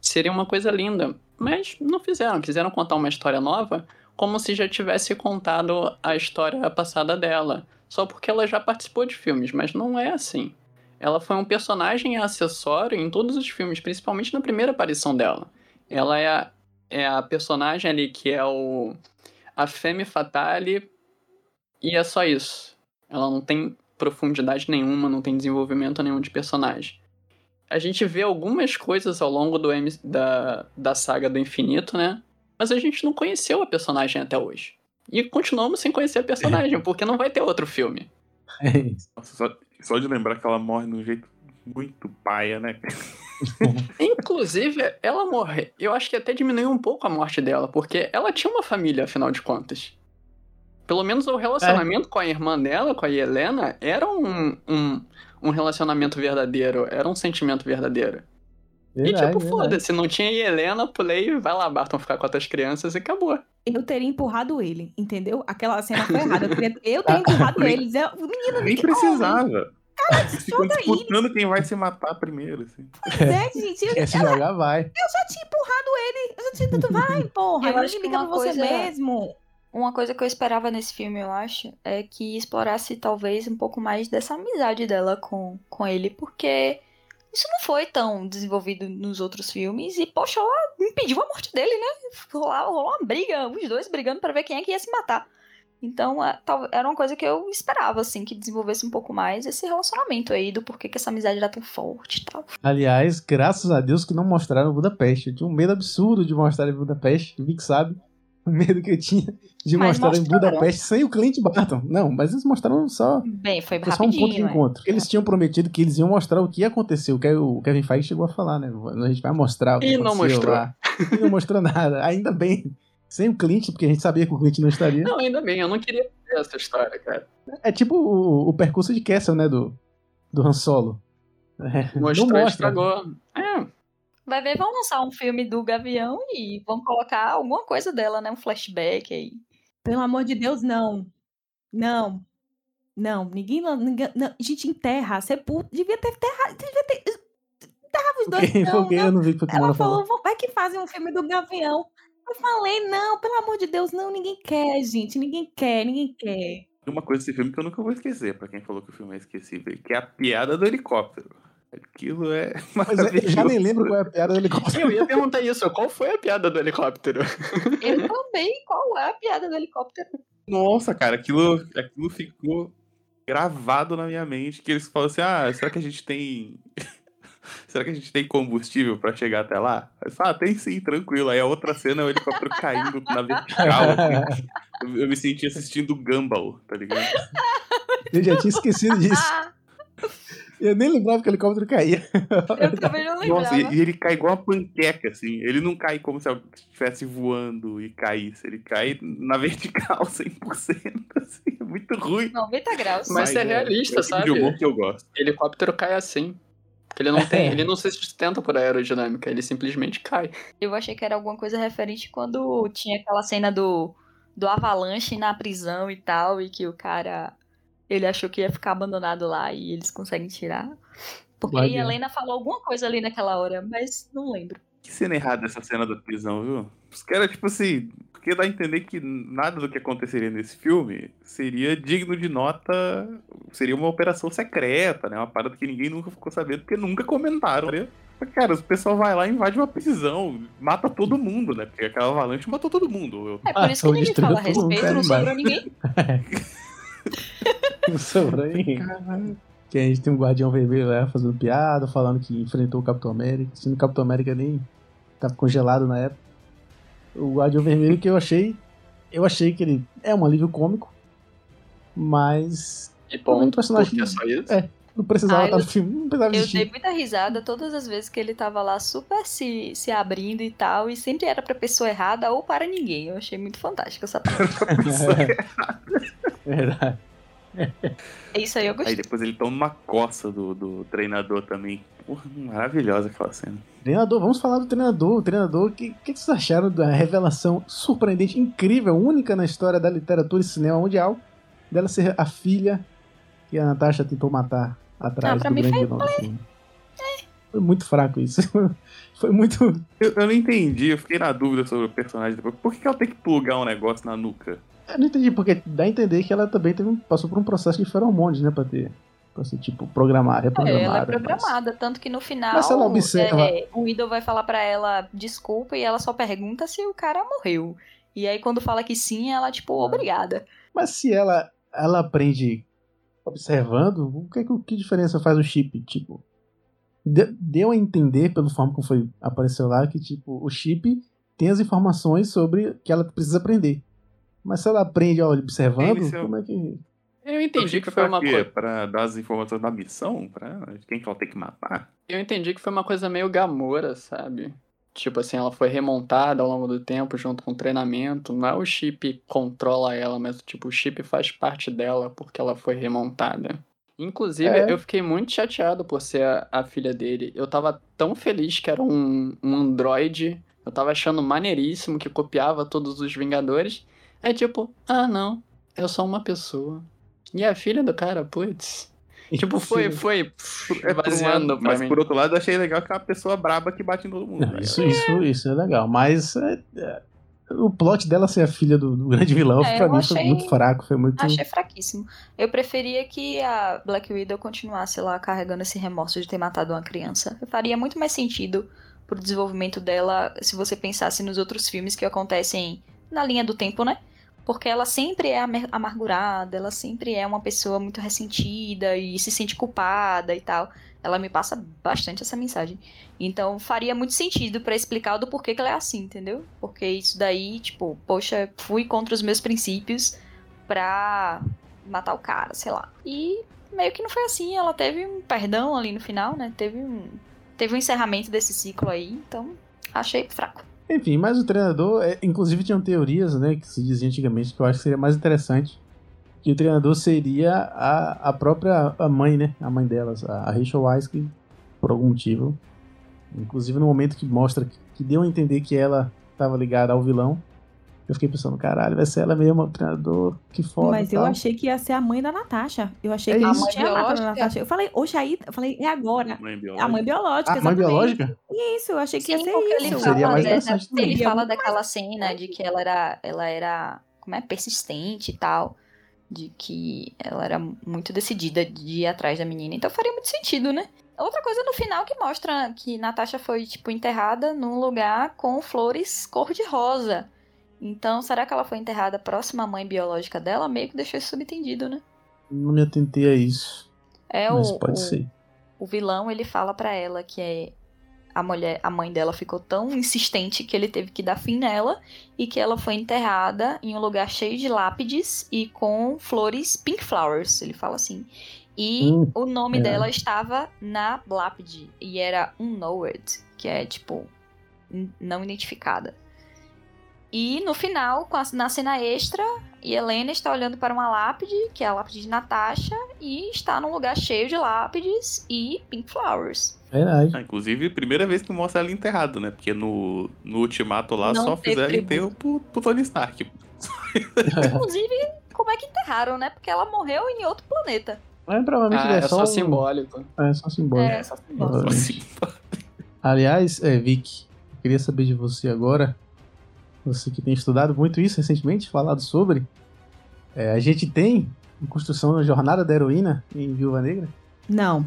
Seria uma coisa linda. Mas não fizeram. Quiseram contar uma história nova como se já tivesse contado a história passada dela. Só porque ela já participou de filmes, mas não é assim. Ela foi um personagem acessório em todos os filmes, principalmente na primeira aparição dela. Ela é a, é a personagem ali que é o. a Femme Fatale. E é só isso. Ela não tem profundidade nenhuma, não tem desenvolvimento nenhum de personagem. A gente vê algumas coisas ao longo do M- da, da saga do infinito, né? Mas a gente não conheceu a personagem até hoje. E continuamos sem conhecer a personagem, porque não vai ter outro filme. É isso. Nossa, só, só de lembrar que ela morre de um jeito muito paia, né? Inclusive, ela morre. Eu acho que até diminuiu um pouco a morte dela, porque ela tinha uma família, afinal de contas. Pelo menos o relacionamento com a irmã dela, com a Helena, era um, um, um relacionamento verdadeiro, era um sentimento verdadeiro. E Verdade, tipo, verdade. foda-se, não tinha Helena, pulei, vai lá, Barton, ficar com outras crianças e acabou. Eu teria empurrado ele, entendeu? Aquela cena foi errada. Eu, teria- eu teria empurrado ele. Dizer, menino, Nem que- precisava. Ficam disputando quem vai se matar primeiro, assim. É, gente, eu, Quer se ela- jogar, vai. eu já tinha empurrado ele. Eu já tinha dito, vai, porra. Eu acho me que liga pra uma você coisa- mesmo. Uma coisa que eu esperava nesse filme, eu acho, é que explorasse talvez um pouco mais dessa amizade dela com, com ele, porque isso não foi tão desenvolvido nos outros filmes e, poxa, ela impediu a morte dele, né? Rolou, uma briga, os dois brigando pra ver quem é que ia se matar. Então, é, era uma coisa que eu esperava, assim, que desenvolvesse um pouco mais esse relacionamento aí, do porquê que essa amizade era tão forte e tal. Aliás, graças a Deus que não mostraram Budapeste. Eu tinha um medo absurdo de mostrar Budapeste. O sabe. O medo que eu tinha de Mas mostrar em. Budapeste sem o Clint Barton. Não, mas eles mostraram só. Bem, foi Foi só um ponto de é. encontro. Eles tinham prometido que eles iam mostrar o que aconteceu. Que o Kevin Feige chegou a falar, né? A gente vai mostrar o que E não aconteceu mostrou. lá. E não mostrou nada. Ainda bem. Sem o Clint, porque a gente sabia que o Clint não estaria. Não, ainda bem, eu não queria ver essa história, cara. É tipo o, o percurso de Castle, né? Do, do Han Solo. É, não Mostrou e mostra. estragou. É, Vai ver, vão lançar um filme do Gavião e vão colocar alguma coisa dela, né? Um flashback aí. Pelo amor de Deus, não. Não. Não, ninguém. ninguém não. Gente, enterra. Sepulta. Devia ter enterrado. Devia ter. Enterrava os dois. Quem não, quem? não. Eu não vi Ela falou. falou, "Vão- vai que fazem um filme do Gavião. Eu falei, não, pelo amor de Deus, não, ninguém quer, gente. Ninguém quer, ninguém quer. Tem uma coisa desse filme que eu nunca vou esquecer, pra quem falou que o filme é esquecível, que é a piada do helicóptero. Aquilo é Mas é, eu maravilhoso. já nem lembro qual é a piada do helicóptero. eu ia perguntar isso, qual foi a piada do helicóptero? Eu também, qual é a piada do helicóptero? Nossa, cara, aquilo, aquilo ficou gravado na minha mente, que eles falam assim, ah, será que a gente tem... será que a gente tem combustível pra chegar até lá? Aí fala, ah, tem sim, tranquilo. Aí a outra cena é o helicóptero caindo na vertical. assim. Eu, eu me senti assistindo Gumball, tá ligado? Eu já tinha esquecido disso. Eu nem lembrava que o helicóptero caía. Eu também não lembrava. Nossa, e, e ele cai igual uma panqueca, assim. Ele não cai como se estivesse voando e caísse. Ele cai na vertical 100%, assim. É muito ruim. 90 graus. Mas é realista, é o tipo de sabe? humor que eu gosto. Helicóptero cai assim. Porque ele não tem, ele não se sustenta por aerodinâmica, ele simplesmente cai. Eu achei que era alguma coisa referente quando tinha aquela cena do, do avalanche na prisão e tal, e que o cara. Ele achou que ia ficar abandonado lá e eles conseguem tirar. Porque a. Helena falou alguma coisa ali naquela hora, mas não lembro. Que cena errada essa cena da prisão, viu? Os caras, tipo assim, porque dá a entender que nada do que aconteceria nesse filme seria digno de nota. Seria uma operação secreta, né? Uma parada que ninguém nunca ficou sabendo, porque nunca comentaram, né? Cara, o pessoal vai lá e invade uma prisão, mata todo mundo, né? Porque aquela avalanche matou todo mundo. É por isso que ninguém fala a respeito, não sobrou ninguém. Não sobrou ninguém. Que a gente tem um guardião vermelho lá fazendo piada, falando que enfrentou o Capitão América, sendo que o Capitão América nem tava congelado na época. O guardião vermelho que eu achei. Eu achei que ele é um alívio cômico, mas. E também um ponto, personagem. porque é só isso. É, não precisava Ah, estar eu- no filme, não precisava Eu existir. dei muita risada todas as vezes que ele tava lá super se, se abrindo e tal, e sempre era pra pessoa errada ou para ninguém. Eu achei muito fantástico essa parte. Verdade. É isso aí, eu gostei. Aí depois ele toma uma coça do, do treinador também. Porra, maravilhosa aquela cena. Treinador, vamos falar do treinador. O treinador, o que, que vocês acharam da revelação surpreendente, incrível, única na história da literatura e cinema mundial, dela ser a filha que a Natasha tentou matar atrás Ah, pra do mim grande foi- do filme. Foi muito fraco isso. Foi muito. Eu, eu não entendi, eu fiquei na dúvida sobre o personagem depois. Por que, que ela tem que plugar um negócio na nuca? Eu não entendi, porque dá a entender que ela também teve passou por um processo de feromônios, né? Pra ter. Pra ser, tipo, programar, É, reprogramada. ela é mas- programada, tanto que no final Mas ela observa- é, o Idol vai falar pra ela desculpa e ela só pergunta se o cara morreu. E aí quando fala que sim, ela tipo, obrigada. Mas se ela, ela aprende observando, o que, que, que diferença faz o chip? Tipo, de- deu a entender, pelo forma como foi apareceu lá, que tipo, o chip tem as informações sobre que ela precisa aprender. Mas se ela aprende ó, observando, é como é que. Eu entendi que foi pra uma coisa. Pra dar as informações da missão? Pra quem que ela tem que matar? Eu entendi que foi uma coisa meio Gamora, sabe? Tipo assim, ela foi remontada ao longo do tempo junto com o treinamento. Não é o chip que controla ela, mas tipo, o chip faz parte dela porque ela foi remontada. Inclusive, É. eu fiquei muito chateado por ser a, a filha dele. Eu tava tão feliz que era um, um androide. Eu tava achando maneiríssimo que copiava todos os Vingadores. É tipo, ah não, eu sou uma pessoa. E a filha do cara, putz. Tipo, foi, foi É, um mas mim. por outro lado, eu achei legal que é uma pessoa braba que bate em todo mundo. Não, isso, isso, isso é legal. Mas é, é, o plot dela ser a filha do, do grande vilão, É, pra eu mim, foi achei- muito fraco. Foi muito. Achei fraquíssimo. Eu preferia que a Black Widow continuasse lá carregando esse remorso de ter matado uma criança. Faria muito mais sentido pro desenvolvimento dela se você pensasse nos outros filmes que acontecem na linha do tempo, né? Porque ela sempre é amargurada, ela sempre é uma pessoa muito ressentida e se sente culpada e tal. Ela me passa bastante essa mensagem. Então faria muito sentido pra explicar do porquê que ela é assim, entendeu? Porque isso daí, tipo, poxa, fui contra os meus princípios pra matar o cara, sei lá. E meio que não foi assim, ela teve um perdão ali no final, né? Teve um, teve um encerramento desse ciclo aí, então achei fraco. Enfim, mas o treinador, é, inclusive tinham teorias, né, que se dizia antigamente, que eu acho que seria mais interessante, que o treinador seria a, a própria a mãe, né, a mãe delas, a Rachel Weisz, que por algum motivo, inclusive no momento que mostra, que, que deu a entender que ela estava ligada ao vilão, eu fiquei pensando, caralho, vai ser ela mesmo, o treinador, que foda Mas eu tal. achei que ia ser a mãe da Natasha. Eu achei É que isso. tinha A mãe a biológica? Natasha. Eu falei, oxe, aí, eu falei, é agora. Mãe A mãe biológica, Ah, mãe biológica? Isso, eu achei que ia Sim, ser porque ele isso. Seria fala, interessante ele fala daquela cena de que ela era, ela era, como é, persistente e tal, de que ela era muito decidida de ir atrás da menina. Então faria muito sentido, né? Outra coisa no final que mostra que Natasha foi, tipo, enterrada num lugar com flores cor-de-rosa. Então, será que ela foi enterrada próxima à mãe biológica dela? Meio que deixou isso subentendido, né? Não me atentei a isso, É mas o, pode o, ser. o vilão, ele fala pra ela que é a mulher, a mãe dela ficou tão insistente que ele teve que dar fim nela e que ela foi enterrada em um lugar cheio de lápides e com flores pink flowers, ele fala assim. E Hum, o nome é. dela estava na lápide e era unknowed, que é tipo não identificada. E no final, com a- na cena extra, Helena está olhando para uma lápide, que é a lápide de Natasha, e está num lugar cheio de lápides e pink flowers. Verdade. Ah, inclusive, primeira vez que mostra ela enterrado, né? Porque no, no ultimato lá Não só fizeram tributo. enterro pro, pro Tony Stark. Inclusive, como é que enterraram, né? Porque ela morreu em outro planeta. Mas provavelmente Ah, é, é só, só um- simbólico. É só simbólico. É, só simbólico. Aliás, é, Vic, eu queria saber de você agora. Você que tem estudado muito isso recentemente, falado sobre. é, a gente tem em construção da jornada da heroína em Viúva Negra? Não.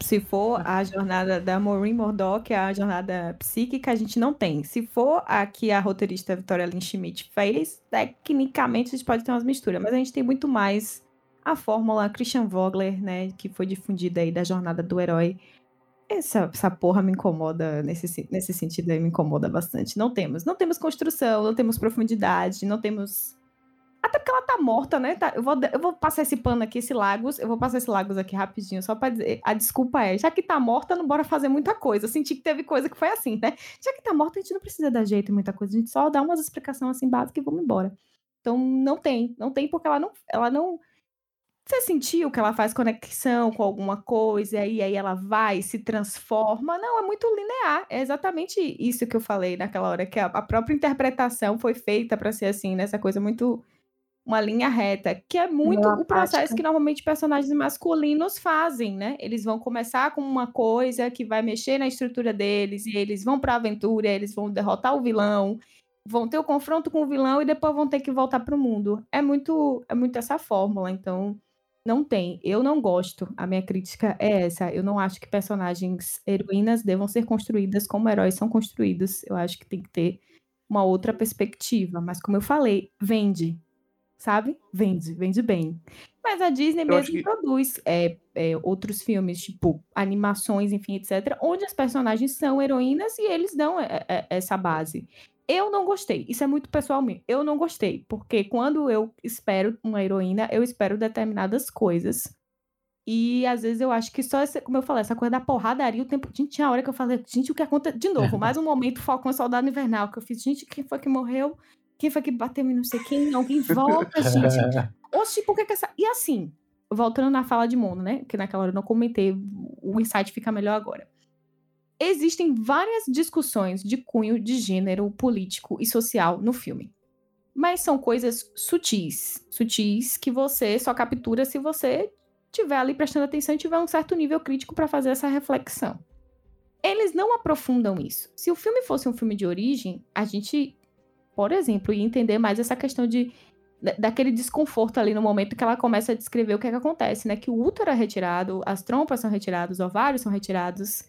Se for a jornada da Maureen Murdock, a jornada psíquica, a gente não tem. Se for a que a roteirista Victoria Lynn Schmidt fez, tecnicamente a gente pode ter umas misturas, mas a gente tem muito mais a fórmula Christian Vogler, né, que foi difundida aí da jornada do herói. Essa, essa porra me incomoda, nesse, se- nesse sentido aí me incomoda bastante. Não temos. Não temos construção, não temos profundidade, não temos até porque ela tá morta, né? Tá- eu, vou, eu vou passar esse pano aqui, esse Lagos. Eu vou passar esse Lagos aqui rapidinho, só pra dizer. A desculpa é: já que tá morta, não bora fazer muita coisa. Eu senti que teve coisa que foi assim, né? Já que tá morta, a gente não precisa dar jeito em muita coisa. A gente só dá umas explicações assim básicas e vamos embora. Então, não tem. Não tem porque ela não. Ela não você sentiu que ela faz conexão com alguma coisa e aí, ela vai, se transforma? Não, é muito linear. É exatamente isso que eu falei naquela hora, que a, a própria interpretação foi feita para ser assim, nessa coisa muito uma linha reta, que é muito o processo prática. que normalmente personagens masculinos fazem, né? Eles vão começar com uma coisa que vai mexer na estrutura deles, e eles vão para a aventura, eles vão derrotar o vilão, vão ter o confronto com o vilão e depois vão ter que voltar para o mundo. É muito, é muito essa fórmula, então não tem. Eu não gosto. A minha crítica é essa. Eu não acho que personagens heroínas devam ser construídas como heróis são construídos. Eu acho que tem que ter uma outra perspectiva. Mas como eu falei, vende. Sabe? Vende, vende bem. Mas a Disney Eu mesmo que- produz é, é, outros filmes, tipo animações, enfim, etc., onde as personagens são heroínas e eles dão é, é, essa base. Eu não gostei. Isso é muito pessoal meu. Eu não gostei. Porque quando eu espero uma heroína, eu espero determinadas coisas. E às vezes eu acho que só, essa, como eu falei, essa coisa da porradaria, o tempo. Gente, tinha hora que eu falei, gente, o que aconteceu? De novo, mais um momento Falcão Soldado Invernal, que eu fiz, gente, quem foi que morreu? Quem foi que bateu em não sei quem? Alguém volta, gente. Oxi, por que que essa. E assim, voltando na fala de Mono, né? Que naquela hora eu não comentei, o insight fica melhor agora. Existem várias discussões de cunho de gênero político e social no filme. Mas são coisas sutis. Sutis que você só captura se você tiver ali prestando atenção e tiver um certo nível crítico para fazer essa reflexão. Eles não aprofundam isso. Se o filme fosse um filme de origem, a gente, por exemplo, ia entender mais essa questão de da- daquele desconforto ali no momento que ela começa a descrever o que é que acontece, né? Que o útero é retirado, as trompas são retiradas, os ovários são retirados.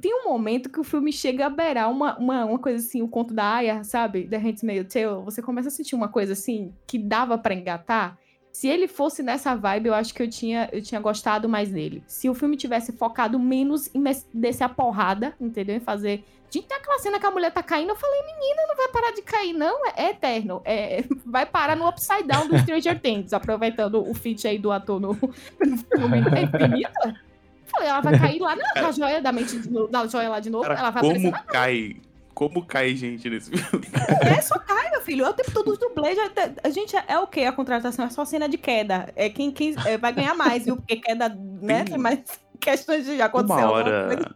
Tem um momento que o filme chega a beirar uma, uma, uma coisa assim, o conto da Aya, sabe? The Handmaid's Tale. Você começa a sentir uma coisa assim, que dava pra engatar. Se ele fosse nessa vibe, eu acho que eu tinha, eu tinha gostado mais dele. Se o filme tivesse focado menos em descer a porrada, entendeu? Em fazer. Gente, tem aquela cena que a mulher tá caindo. Eu falei, menina, não vai parar de cair, não. É, é eterno. É, vai parar no upside down do Stranger Things, aproveitando o feat aí do ator no, no filme. É infinita? Falei, ela vai cair lá na, na joia da mente de novo, na joia lá de novo. Cara, ela vai aparecer como cai. Como cai gente nesse filme? é, só cai, meu filho. É o tempo todo os dublês. A gente é, é o quê? A contratação é só cena de queda. É quem, quem é, vai ganhar mais, viu? Porque queda, né? Tem mais questões de já acontecer. Uma hora.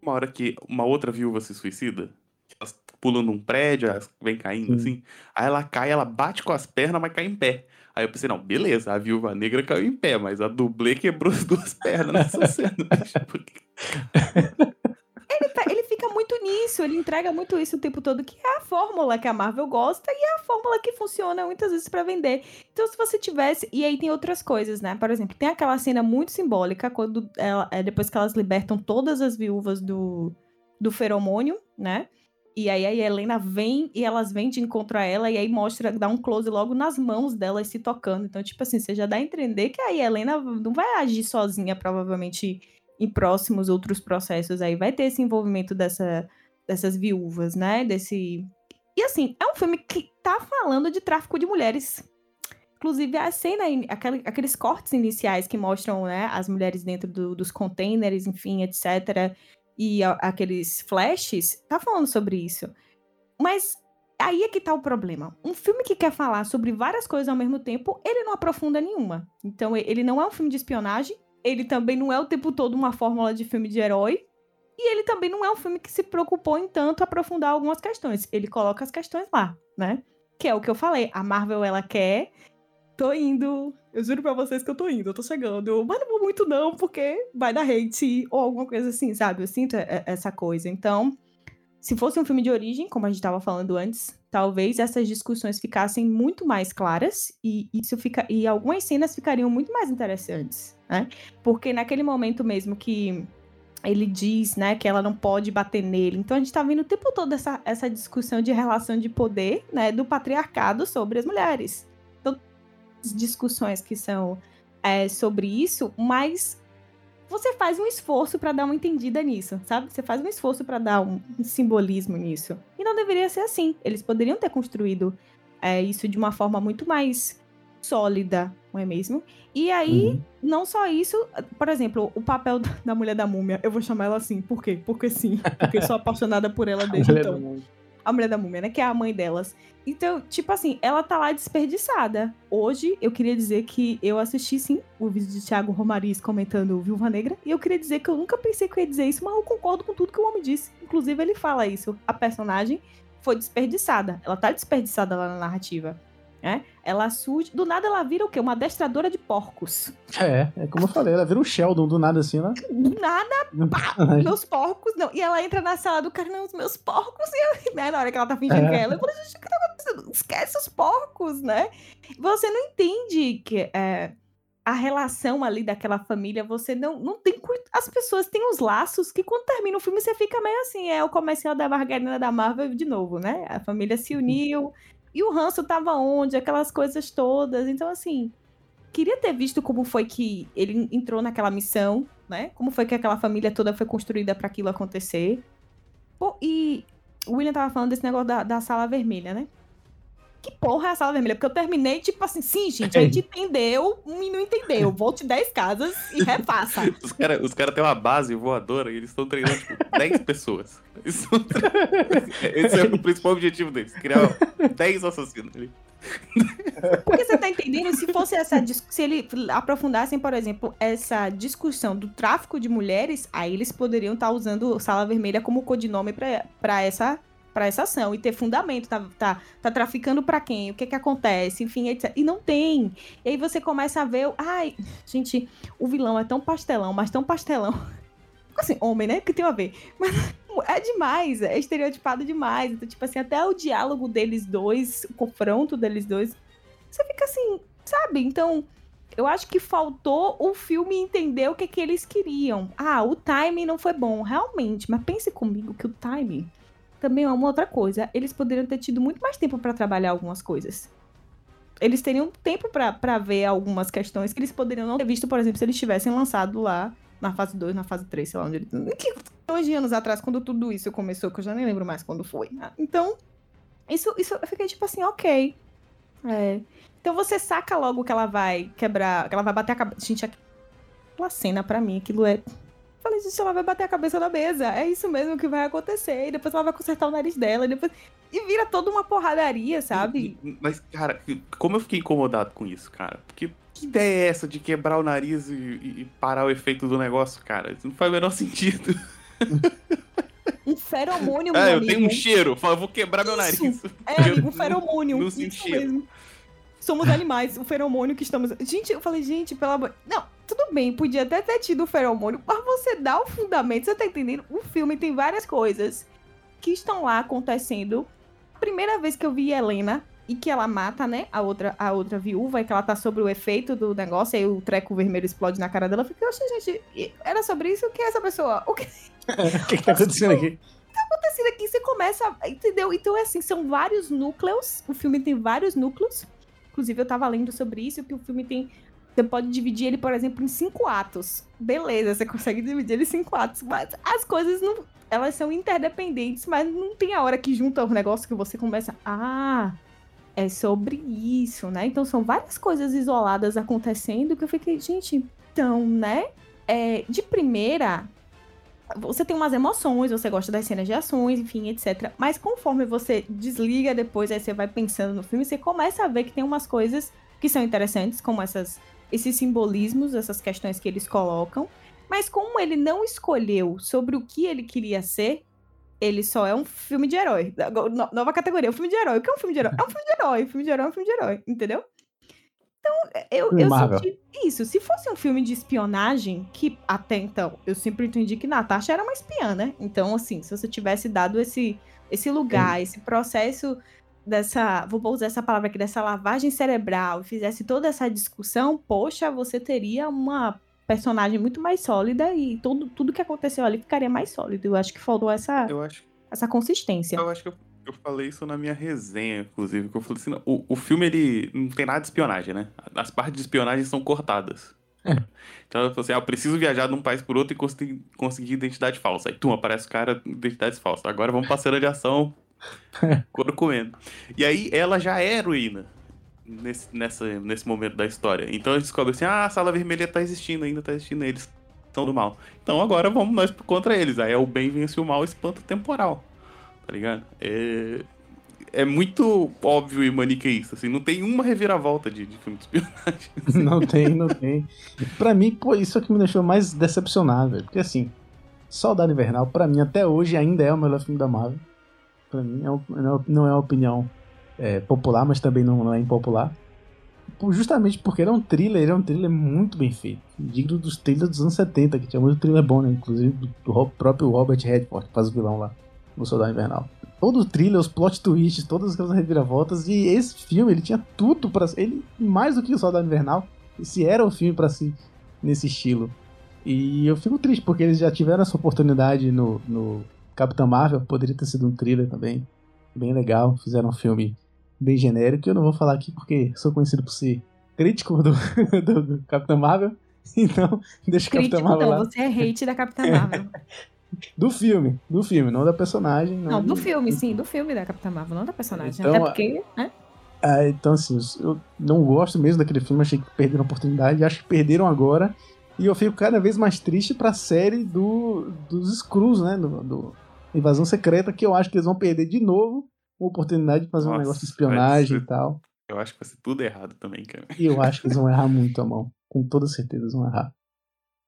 Uma hora que uma outra viúva se suicida, elas pulam num prédio, elas vem caindo assim. Aí ela cai, ela bate com as pernas, mas cai em pé. Aí eu pensei, não, beleza, a viúva negra caiu em pé, mas a dublê quebrou as duas pernas nessa cena. Ele, tá- ele fica muito nisso, ele entrega muito isso o tempo todo, que é a fórmula que a Marvel gosta e é a fórmula que funciona muitas vezes pra vender. Então, se você tivesse. E aí tem outras coisas, né? Por exemplo, tem aquela cena muito simbólica quando ela, é, depois que elas libertam todas as viúvas do, do feromônio, né? E aí a Helena vem e elas vêm de encontro a ela e aí mostra, dá um close logo nas mãos delas se tocando. Então, tipo assim, você já dá a entender que a Helena não vai agir sozinha, provavelmente em próximos outros processos aí. Vai ter esse envolvimento dessa, dessas viúvas, né? Desse. E assim, é um filme que tá falando de tráfico de mulheres. Inclusive, a cena, aquele- aqueles cortes iniciais que mostram, né, as mulheres dentro do- dos containers, enfim, etc. E a- aqueles flashes, tá falando sobre isso. Mas aí é que tá o problema. Um filme que quer falar sobre várias coisas ao mesmo tempo, ele não aprofunda nenhuma. Então, ele não é um filme de espionagem, ele também não é o tempo todo uma fórmula de filme de herói, e ele também não é um filme que se preocupou em tanto aprofundar algumas questões. Ele coloca as questões lá, né? Que é o que eu falei. A Marvel, ela quer. Tô indo. Eu juro pra vocês que eu tô indo, eu tô chegando. Mas não vou muito, não, porque vai dar hate ou alguma coisa assim, sabe? Eu sinto e- essa coisa. Então, se fosse um filme de origem, como a gente tava falando antes, talvez essas discussões ficassem muito mais claras e isso fica e algumas cenas ficariam muito mais interessantes, né? Porque naquele momento mesmo que ele diz, né, que ela não pode bater nele. Então a gente tá vendo o tempo todo essa, essa discussão de relação de poder, né, do patriarcado sobre as mulheres. Discussões que são é, sobre isso, mas você faz um esforço pra dar uma entendida nisso, sabe? Você faz um esforço pra dar um, um simbolismo nisso. E não deveria ser assim. Eles poderiam ter construído é, isso de uma forma muito mais sólida, não é mesmo? E aí, não só isso, por exemplo, o papel da mulher da múmia, eu vou chamar ela assim, por quê? Porque sim, porque sou apaixonada por ela desde então. A mulher da múmia, né? Que é a mãe delas. Então, tipo assim, ela tá lá desperdiçada. Hoje, eu queria dizer que eu assisti, sim, o vídeo de Thiago Romariz comentando Viúva Negra. E eu queria dizer que eu nunca pensei que eu ia dizer isso, mas eu concordo com tudo que o homem disse. Inclusive, ele fala isso. A personagem foi desperdiçada. Ela tá desperdiçada lá na narrativa. Né? Ela surge. Do nada ela vira o quê? Uma adestradora de porcos. É, é como eu falei, ela vira o Sheldon do nada assim, né? Do nada, meus porcos. Não. E ela entra na sala do cara, não, os meus porcos. E eu, né, na hora que ela tá fingindo É. que é ela, eu falei, gente, o que tá acontecendo? Esquece os porcos, né? Você não entende que é, a relação ali daquela família, você não, não tem. As pessoas têm os laços que quando termina o filme você fica meio assim, é o comercial da margarina da Marvel de novo, né? A família se uniu. E o ranço tava onde? Aquelas coisas todas. Então, assim, queria ter visto como foi que ele entrou naquela missão, né? Como foi que aquela família toda foi construída para aquilo acontecer. Pô, e o William tava falando desse negócio da, da sala vermelha, né? Que porra é a sala vermelha? Porque eu terminei, tipo assim, sim, gente, a gente entendeu e não entendeu. Volte 10 casas e refaça. Os caras os cara têm uma base voadora e eles estão treinando, tipo, 10 pessoas. Esse é o principal objetivo deles, criar 10 assassinos ali. Porque você tá entendendo? Se fosse essa. Se ele aprofundassem, por exemplo, essa discussão do tráfico de mulheres, aí eles poderiam estar usando Sala Vermelha como codinome pra essa pra essa ação e ter fundamento, tá, tá, tá traficando pra quem, o que que acontece, enfim, etc. E não tem. E aí você começa a ver, ai, gente, o vilão é tão pastelão, mas tão pastelão. Assim, homem, né? Que tem a ver. Mas é demais, é estereotipado demais. Então, tipo assim, até o diálogo deles dois, o confronto deles dois, você fica assim, sabe? Então, eu acho que faltou o filme entender o que, que eles queriam. Ah, o timing não foi bom, realmente. Mas pense comigo que o timing também é uma outra coisa. Eles poderiam ter tido muito mais tempo pra trabalhar algumas coisas. Eles teriam tempo pra ver algumas questões que eles poderiam não ter visto, por exemplo, se eles tivessem lançado lá na fase 2, na fase 3, sei lá onde ele. Que, hoje anos atrás, quando tudo isso começou, que eu já nem lembro mais quando foi. Ah, Então, isso, isso eu fiquei tipo assim, ok. É. Então você saca logo que ela vai quebrar, que ela vai bater a cabeça. Gente, aquela cena pra mim, aquilo é. Eu Falei, gente, ela vai bater a cabeça na mesa. É isso mesmo que vai acontecer. E depois ela vai consertar o nariz dela. E, depois... e vira toda uma porradaria, sabe? Mas, cara, como eu fiquei incomodado com isso, cara? Porque que ideia é essa de quebrar o nariz e, e- parar o efeito do negócio, cara? Isso não faz o menor sentido. Um feromônio, meu Ah, eu amigo. tenho um cheiro, eu vou quebrar meu nariz. Isso. É, amigo, um Eu feromônio. não isso sinto cheiro. mesmo. Somos animais, o feromônio que estamos. Gente, eu falei, gente, pelo amor. Não, tudo bem, podia até ter tido o feromônio, mas você dá o fundamento, você tá entendendo? O filme tem várias coisas que estão lá acontecendo. Primeira vez que eu vi Helena e que ela mata, né, a outra, a outra viúva, e que ela tá sobre o efeito do negócio, aí o treco vermelho explode na cara dela. Eu fiquei, oxe, gente, era sobre isso? Quem é essa pessoa? O que O que, que tá acontecendo aqui? acontecendo aqui? Você começa. Entendeu? Então, é assim, são vários núcleos. O filme tem vários núcleos. Inclusive, eu tava lendo sobre isso, que o filme tem. Você pode dividir ele, por exemplo, em cinco atos. Beleza, você consegue dividir ele em cinco atos. Mas as coisas não. Elas são interdependentes, mas não tem a hora que junta os negócios que você começa. Ah, é sobre isso, né? Então são várias coisas isoladas acontecendo que eu fiquei, gente, então, né? É, de primeira, você tem umas emoções, você gosta das cenas de ações, enfim, etc. Mas conforme você desliga depois, aí você vai pensando no filme, você começa a ver que tem umas coisas que são interessantes, como essas, esses simbolismos, essas questões que eles colocam. Mas como ele não escolheu sobre o que ele queria ser, ele só é um filme de herói. Nova categoria, um filme de herói. O que é um filme de herói? É um filme de herói. Um filme de herói é um filme de herói, entendeu? Então, eu, Filme eu Marvel. senti isso. Se fosse um filme de espionagem, que até então eu sempre entendi que Natasha era uma espiã, né? Então, assim, se você tivesse dado esse, esse lugar, esse processo dessa. Vou usar essa palavra aqui, dessa lavagem cerebral, e fizesse toda essa discussão, poxa, você teria uma personagem muito mais sólida e tudo, tudo que aconteceu ali ficaria mais sólido. Eu acho que faltou essa, Eu acho, essa consistência. eu acho que eu, eu falei isso na minha resenha, inclusive, que eu falei assim, não, o, o filme, ele não tem nada de espionagem, né? As partes de espionagem são cortadas. Então ela falou assim, ah, eu preciso viajar de um país por outro e conseguir, conseguir identidade falsa. Aí, tum, aparece o cara, identidade falsa. Agora vamos pra cena de ação, couro comendo. E aí ela já é heroína nesse, nessa, nesse momento da história. Então a gente descobre assim, ah, a sala vermelha tá existindo, ainda tá existindo, eles são do mal. Então agora vamos nós contra eles. Aí é o bem vence o mal, espanto temporal. Tá ligado? É, é muito óbvio e maniqueísta, assim, não tem uma reviravolta de, de filme de espionagem. Não tem, não tem. Pra mim, pô, isso é o que me deixou mais decepcionado, velho. Porque assim, Soldado Invernal, pra mim, até hoje, ainda é o melhor filme da Marvel. Pra mim, é não é- não é uma opinião é, popular, mas também não, não é impopular. Justamente porque ele é um thriller, ele é um thriller muito bem feito. Digno dos thrillers dos anos 70, que tinha muito thriller bom, né? Inclusive do, do próprio Robert Redford, que faz o vilão lá no Soldado Invernal. Todo o thriller, os plot twists, todas aquelas reviravoltas. E esse filme, ele tinha tudo pra ser. Ele, mais do que o Soldado Invernal, esse era o filme pra ser nesse estilo. E eu fico triste, porque eles já tiveram essa oportunidade no, no Capitão Marvel. Poderia ter sido um thriller também. Bem legal. Fizeram um filme bem genérico. que Eu não vou falar aqui porque sou conhecido por ser crítico do, do, do Capitão Marvel. Então, deixa o Capitão Marvel não, lá. você é hate da Capitã Marvel. Do filme, do filme, não da personagem. Não, do filme, sim, do filme da Capitã Marvel, não da personagem. Então, Até porque, né? Ah, então, assim, eu não gosto mesmo daquele filme, achei que perderam a oportunidade, acho que perderam agora. E eu fico cada vez mais triste pra série do, dos Screws, né? Do, do Invasão Secreta, que eu acho que eles vão perder de novo uma oportunidade de fazer um Nossa, negócio de espionagem vai e ser- tal. Eu acho que vai ser tudo errado também, cara. E eu acho que eles vão errar muito a mão. Com toda certeza eles vão errar.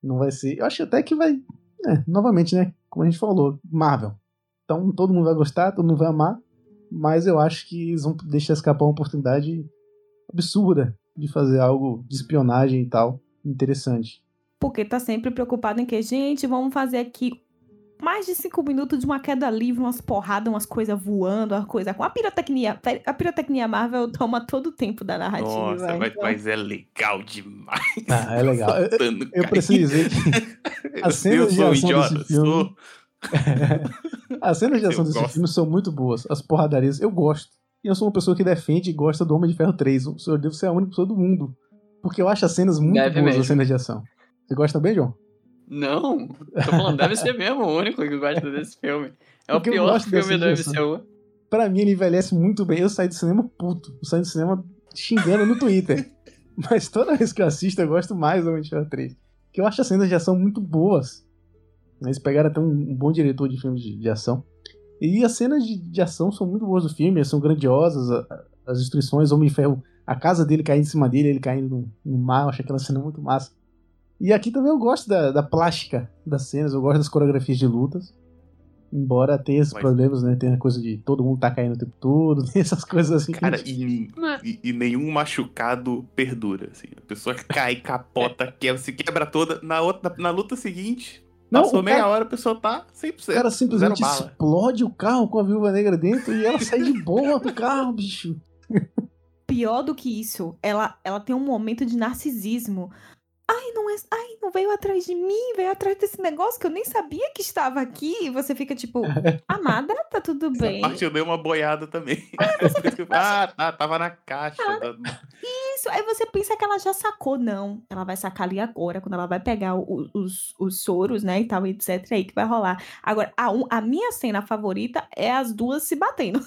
Não vai ser. Eu acho até que vai. É, novamente, né? Como a gente falou, Marvel. Então todo mundo vai gostar, todo mundo vai amar. Mas eu acho que eles vão deixar escapar uma oportunidade absurda de fazer algo de espionagem e tal interessante. Porque tá sempre preocupado em que, gente, vamos fazer aqui mais de cinco minutos de uma queda livre, umas porradas, umas coisas voando, uma coisa com a pirotecnia. A pirotecnia Marvel toma todo o tempo da narrativa. Nossa, mas, então- mas é legal demais. Ah, é legal. Eu, Soltando eu preciso dizer que as cenas de eu sou um ação idiota, desse filme. sou. As cenas de Eu ação desse gosto. filme são muito boas. As porradarias, eu gosto. E eu sou uma pessoa que defende e gosta do Homem de Ferro 3. O senhor devo ser a única pessoa do mundo. Porque eu acho as cenas muito Deve boas, mesmo. as cenas de ação. Você gosta também, João? Não, tô falando, deve ser mesmo o único que gosta desse filme. É o Porque pior filme do. MCU. Pra mim, ele envelhece muito bem. Eu saí do cinema puto. Eu saí do cinema xingando no Twitter. Mas toda vez que eu assisto, eu gosto mais do Homem de Ferro 3. Porque eu acho as cenas de ação muito boas. Eles pegaram até um, bom diretor de filmes de, de ação. E as cenas de, de ação são muito boas do filme, são grandiosas. a- as instruções, o Homem de Ferro, a casa dele caindo em cima dele, ele caindo no, no mar. Eu acho aquela cena muito massa. E aqui também eu gosto da, da plástica das cenas, eu gosto das coreografias de lutas. Embora tenha esses Mas- problemas, né? Tem a coisa de todo mundo tá caindo o tempo todo, tem essas coisas assim. que Cara, gente- e, e- e nenhum machucado perdura. Assim. A pessoa cai, capota, quebra, se quebra toda. Na, outra, na, na luta seguinte, Não, passou meia cara- hora, a pessoa tá 100%. o cara simplesmente zero bala. explode o carro com a viúva negra dentro e ela sai de boa do carro, bicho. Pior do que isso, ela, ela tem um momento de narcisismo. Ai, não é. Ai, não veio atrás de mim, veio atrás desse negócio que eu nem sabia que estava aqui. E você fica tipo, amada, tá tudo bem. Essa parte eu dei uma boiada também. ah, tá, tava na caixa. da- Isso, aí você pensa que ela já sacou. Não, ela vai sacar ali agora, quando ela vai pegar o- os, os soros, né, e tal, etc. Aí que vai rolar. Agora, a, a minha cena favorita é as duas se batendo.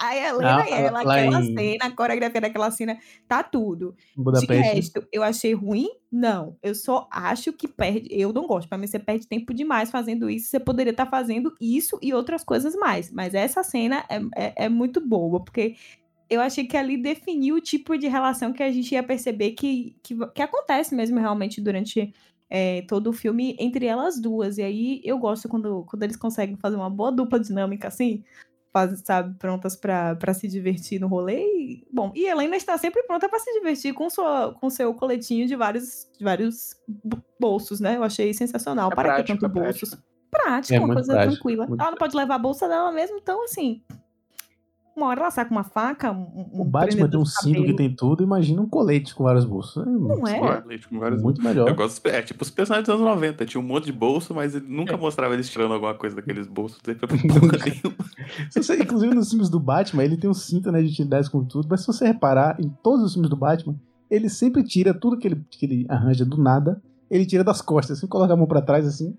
A Helena Ah, e ela, aquela em- cena, a coreografia daquela cena, tá tudo. De Budapeste. resto, eu achei ruim? Não. Eu só acho que perde. Eu não gosto. Pra mim, você perde tempo demais fazendo isso. Você poderia estar fazendo isso e outras coisas mais. Mas essa cena é, é, é muito boa, porque eu achei que ali definiu o tipo de relação que a gente ia perceber que, que, que acontece mesmo realmente durante é, todo o filme entre elas duas. E aí eu gosto quando, quando eles conseguem fazer uma boa dupla dinâmica assim. Sabe, prontas pra se divertir no rolê. E, bom, e Helena está sempre pronta pra se divertir com, sua, com seu coletinho de vários, de vários bo- bolsos, né? Eu achei sensacional. É Para ter prático, tanto é bolsos. prático. Prático, É uma coisa prático, tranquila. muito Ela não pode levar a bolsa dela mesmo, então assim. Uma hora ela saca uma faca, um, um O Batman tem um cinto que tem tudo, imagina um colete com vários bolsos. É, Não é? Ó, leite com vários- Muito melhor. Eu gosto, é tipo os personagens dos anos 90, tinha um monte de bolso, mas ele nunca É. mostrava eles tirando alguma coisa daqueles bolsos. Você- inclusive nos filmes do Batman, ele tem um cinto né, de utilidades com tudo, mas se você reparar, em todos os filmes do Batman, ele sempre tira tudo que ele, que ele arranja do nada, ele tira das costas, assim, coloca a mão pra trás assim,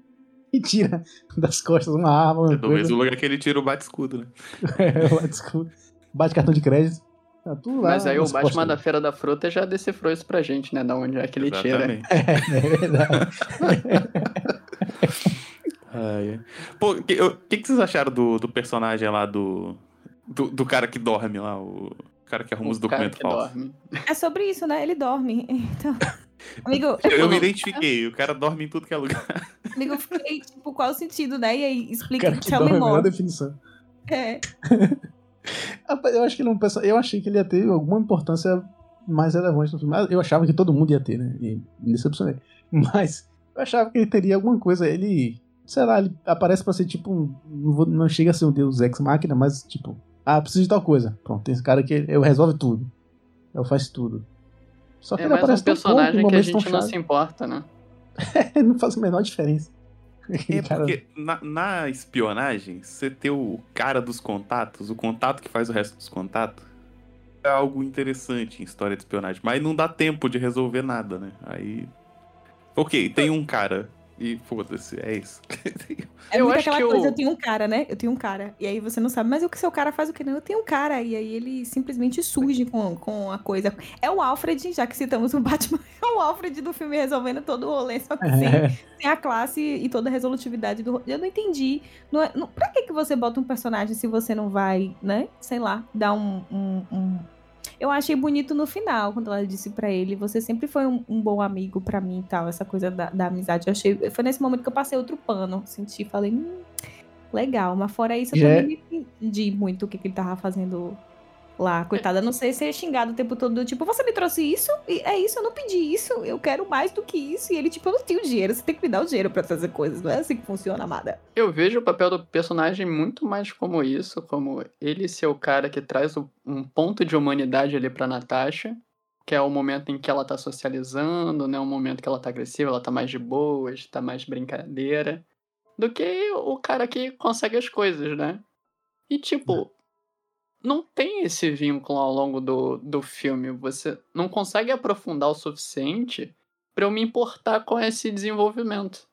e tira das costas uma arma, uma É do mesmo lugar que ele tira o bate-escudo, né? É, lá, desculpa. Bate cartão de crédito. Tá tudo lá. Mas aí o Batman costas da Feira da Fruta já decifrou isso pra gente, né? Da onde é que ele tira. Exatamente. dele. É verdade. Ai, ai. Pô, o que, que, que vocês acharam do, do personagem lá do, do. do cara que dorme lá, o cara que arruma os O cara documentos falsos? dorme. É sobre isso, né? Ele dorme. Então. Amigo, Eu, eu me não- identifiquei, o cara dorme em tudo que é lugar. amigo, eu fiquei, tipo, qual o sentido, né? E aí, explica Cara que é a melhor more. definição. É. Rapaz, Eu acho que ele é Eu achei que ele ia ter alguma importância mais relevante no filme. Ah, Eu achava que todo mundo ia ter, né? E me decepcionei. Mas eu achava que ele teria alguma coisa. Ele. Sei lá, ele aparece pra ser tipo um. Não, vou- não chega a ser um Deus Ex Machina, mas tipo. Ah, preciso de tal coisa. Pronto, tem esse cara que eu resolve tudo. Eu faço tudo. Só que É ele mais um aparece pouco, em personagem que a gente não se importa, né? não faz a menor diferença. É cara- porque na, na espionagem, você ter o cara dos contatos, o contato que faz o resto dos contatos, é algo interessante em história de espionagem. Mas não dá tempo de resolver nada, né? Aí. Ok, tem um cara. E foda-se, é isso. É Eu muito acho aquela que coisa, o- eu tenho um cara, né? Eu tenho um cara. E aí você não sabe, mas o que seu cara faz o que não? Eu tenho um cara. E aí ele simplesmente surge com, com a coisa. É o Alfred, já que citamos o Batman, é o Alfred do filme resolvendo todo o rolê, só que sem, É. sem a classe e toda a resolutividade do rolê. Eu não entendi. Não é, não, pra que, que você bota um personagem se você não vai, né? Sei lá, dar um. um- um- Eu achei bonito no final, quando ela disse pra ele: Você sempre foi um, um bom amigo pra mim e tal, essa coisa da, da amizade. Eu achei. Foi nesse momento que eu passei outro pano. Senti, falei, hum, legal. Mas fora isso, eu Já é- também não entendi muito o que, que ele tava fazendo lá. Coitada, não sei ser xingado o tempo todo. do Tipo, você me trouxe isso? E é isso, eu não pedi isso. Eu quero mais do que isso. E ele, tipo, eu não tenho dinheiro. Você tem que me dar o dinheiro pra fazer coisas. Não é assim que funciona, amada. Eu vejo o papel do personagem muito mais como isso, como ele ser o cara que traz um ponto de humanidade ali pra Natasha, que é o momento em que ela tá socializando, né? O momento que ela tá agressiva, ela tá mais de boas, tá mais brincadeira, do que o cara que consegue as coisas, né? E tipo, não tem esse vínculo ao longo do, do filme. Você não consegue aprofundar o suficiente pra eu me importar com esse desenvolvimento.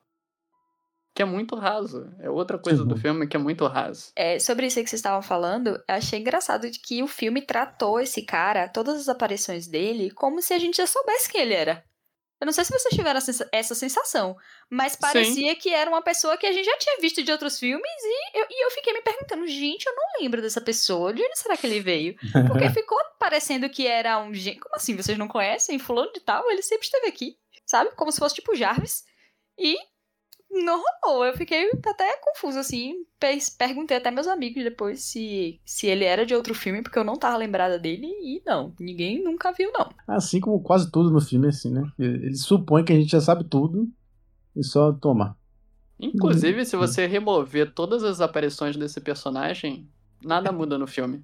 Que é muito raso. É outra coisa do Sim. filme que é muito raso. É, sobre isso que vocês estavam falando, eu achei engraçado de que o filme tratou esse cara, todas as aparições dele, como se a gente já soubesse quem ele era. Eu não sei se vocês tiveram essa- sensação, mas parecia que era uma pessoa que a gente já tinha visto de outros filmes e eu, e eu fiquei me perguntando, gente, eu não lembro dessa pessoa, de onde será que ele veio? Porque ficou parecendo que era um gente. Como assim? Vocês não conhecem? Fulano de tal? Ele sempre esteve aqui, sabe? Como se fosse tipo Jarvis. E não rolou. Eu fiquei até confusa, assim. Pe- Perguntei até meus amigos depois se, se ele era de outro filme, porque eu não tava lembrada dele. E não, ninguém nunca viu, não. Assim como quase tudo no filme, assim, né? Ele supõe que a gente já sabe tudo e só toma. Inclusive, Uhum. se você remover todas as aparições desse personagem, nada muda no filme.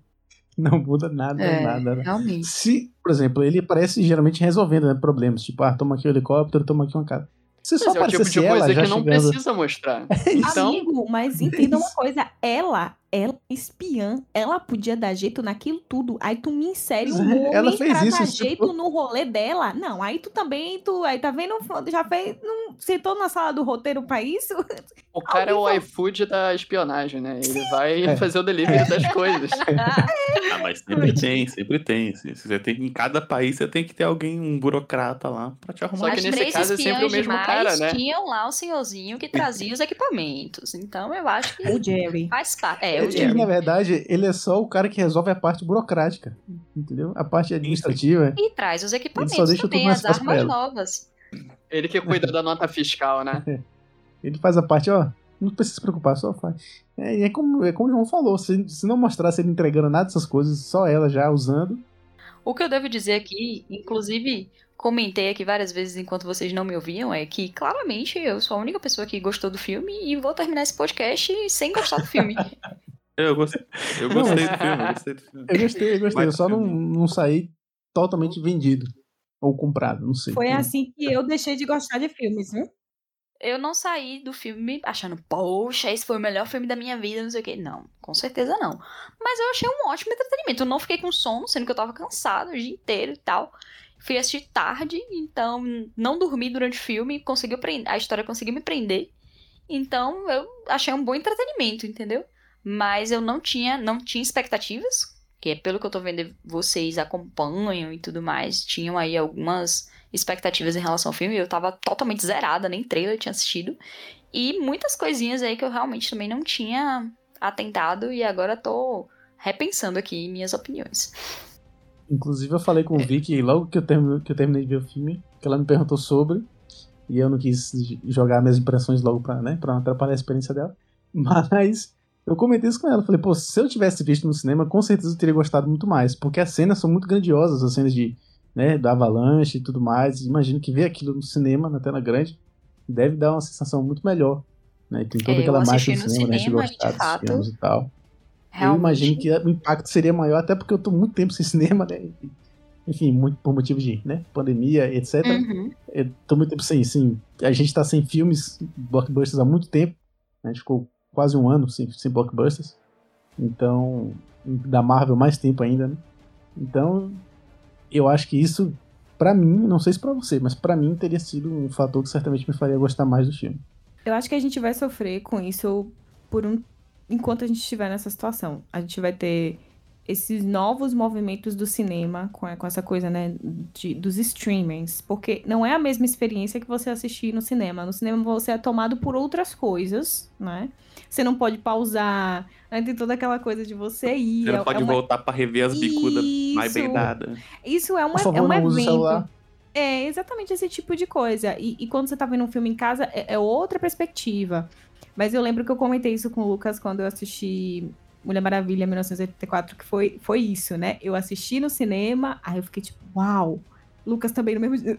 Não muda nada, É, nada. realmente. Se, por exemplo, ele aparece geralmente resolvendo né, problemas, tipo, ah, toma aqui o helicóptero, toma aqui uma casa. Se só Mas é o tipo de coisa que não chegando... precisa mostrar. Então, Amigo, mas entenda uma coisa. Ela, ela é espiã. Ela podia dar jeito naquilo tudo. Aí tu me insere um Mas homem ela fez pra isso, dar tipo- jeito no rolê dela. Não, aí tu também, tu aí tá vendo, já fez, não sentou na sala do roteiro pra isso? o cara é o Alguém iFood da espionagem, né? Ele vai É. fazer o delivery das coisas. Ah, mas sempre tem, sempre tem. Você tem. Em cada país você tem que ter alguém, um burocrata lá, pra te arrumar. Só que As nesse caso é sempre o mesmo cara, né? tinham lá o senhorzinho que trazia os equipamentos. Então eu acho que O Jerry. faz parte. É, o Ele, Jerry. na verdade, ele é só o cara que resolve a parte burocrática, entendeu? A parte administrativa. E traz os equipamentos deixa tudo também, mais as armas novas. Ele que cuida da nota fiscal, né? Ele faz a parte, ó, não precisa se preocupar, só faz. É, e é como, é como o João falou, se, se não mostrasse ele entregando nada dessas coisas, só ela já usando, O que eu devo dizer aqui, inclusive comentei aqui várias vezes enquanto vocês não me ouviam, é que claramente eu sou a única pessoa que gostou do filme e vou terminar esse podcast sem gostar do filme. Eu gostei, eu Não, gostei do filme, eu gostei do filme. eu gostei, eu gostei, eu só não, não saí totalmente vendido. Ou comprado, não sei. Foi assim que eu deixei de gostar de filmes, viu? Eu não saí do filme achando, poxa, esse foi o melhor filme da minha vida, não sei o quê. Não, com certeza não. Mas eu achei um ótimo entretenimento. Eu não fiquei com sono, sendo que eu tava cansado o dia inteiro e tal. Fui assistir tarde, então não dormi durante o filme, conseguiu prender, a história conseguiu me prender. Então eu achei um bom entretenimento, entendeu? Mas eu não tinha, não tinha expectativas, que é pelo que eu tô vendo vocês acompanham e tudo mais, tinham aí algumas expectativas em relação ao filme, eu tava totalmente zerada, nem trailer eu tinha assistido. E muitas coisinhas aí que eu realmente também não tinha atentado e agora tô repensando aqui minhas opiniões. Inclusive eu falei com o Vicky logo que eu, que eu terminei de ver o filme, que ela me perguntou sobre, e eu não quis jogar minhas impressões logo pra, né, pra não atrapalhar a experiência dela. Mas eu comentei isso com ela, falei, pô, se eu tivesse visto no cinema, com certeza eu teria gostado muito mais, porque as cenas são muito grandiosas, as cenas de, né, da avalanche e tudo mais. Imagino que ver aquilo no cinema, na tela grande, deve dar uma sensação muito melhor. Né? Tem toda É, eu aquela mágica do no cinema, né, de cinema gostar de dos fato, filmes e tal. Eu Realmente. imagino que o impacto seria maior, até porque eu tô muito tempo sem cinema, né? Enfim, muito por motivo de né, pandemia, etc. Uhum. Eu tô muito tempo sem, sem. A gente tá sem filmes, blockbusters há muito tempo. né? A gente ficou quase um ano sem, sem blockbusters. Então, da Marvel mais tempo ainda, né? Então, eu acho que isso, pra mim, não sei se pra você, mas pra mim teria sido um fator que certamente me faria gostar mais do filme. Eu acho que a gente vai sofrer com isso por um enquanto a gente estiver nessa situação. A gente vai ter esses novos movimentos do cinema com, com essa coisa, né, de, dos streamings, porque não é a mesma experiência que você assistir no cinema. No cinema você é tomado por outras coisas, né? Você não pode pausar, né? tem toda aquela coisa de você ir. Você é- não pode é uma- voltar pra rever as bicudas mais bem Isso. dadas. Isso é, uma, Por favor, é um não use o evento. É exatamente esse tipo de coisa. E, e quando você tá vendo um filme em casa, é, é outra perspectiva. Mas eu lembro que eu comentei isso com o Lucas quando eu assisti Mulher Maravilha 1984, que foi, foi isso, né? Eu assisti no cinema, aí eu fiquei tipo, uau! Lucas também no mesmo dia,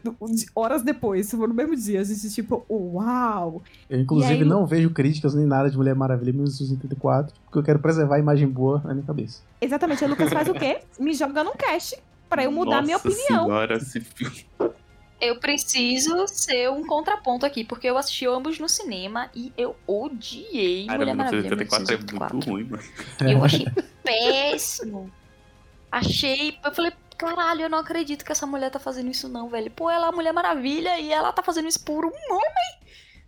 horas depois, foi no mesmo dia, a gente tipo, uau! Eu, inclusive, aí- não vejo críticas nem nada de Mulher Maravilha 1984, porque eu quero preservar a imagem boa na minha cabeça. Exatamente, aí o Lucas faz o quê? Me joga num cast pra eu mudar a minha Nossa opinião. Senhora, esse filme. Eu preciso ser um contraponto aqui, porque eu assisti ambos no cinema e eu odiei Cara, Mulher Maravilha 1984 é 1984. muito ruim, mano. Eu achei péssimo. Achei. Eu falei, caralho, eu não acredito que essa mulher tá fazendo isso, não, velho. Pô, ela é a Mulher Maravilha e ela tá fazendo isso por um homem?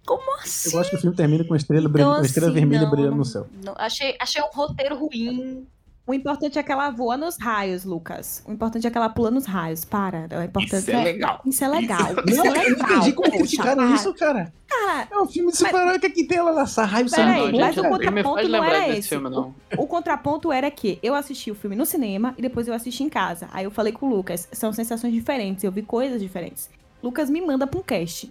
Como assim? Eu gosto que o filme termina com a estrela, brilha- Então, com a estrela assim, vermelha não, brilhando no céu. não- achei, achei um roteiro ruim. O importante é que ela voa nos raios, Lucas. O importante é que ela pula nos raios. Para. O importante Isso é legal. Isso é legal. Isso Não, é eu legal. não entendi como poxa, criticaram para. isso, cara. Cara, É um filme de super-herói que aqui tem ela lançar raio Peraí, sangue. mas o contraponto não era esse. filme, não. O contraponto era que eu assisti o filme no cinema e depois eu assisti em casa. Aí eu falei com o Lucas, são sensações diferentes, eu vi coisas diferentes. Lucas me manda pra um cast.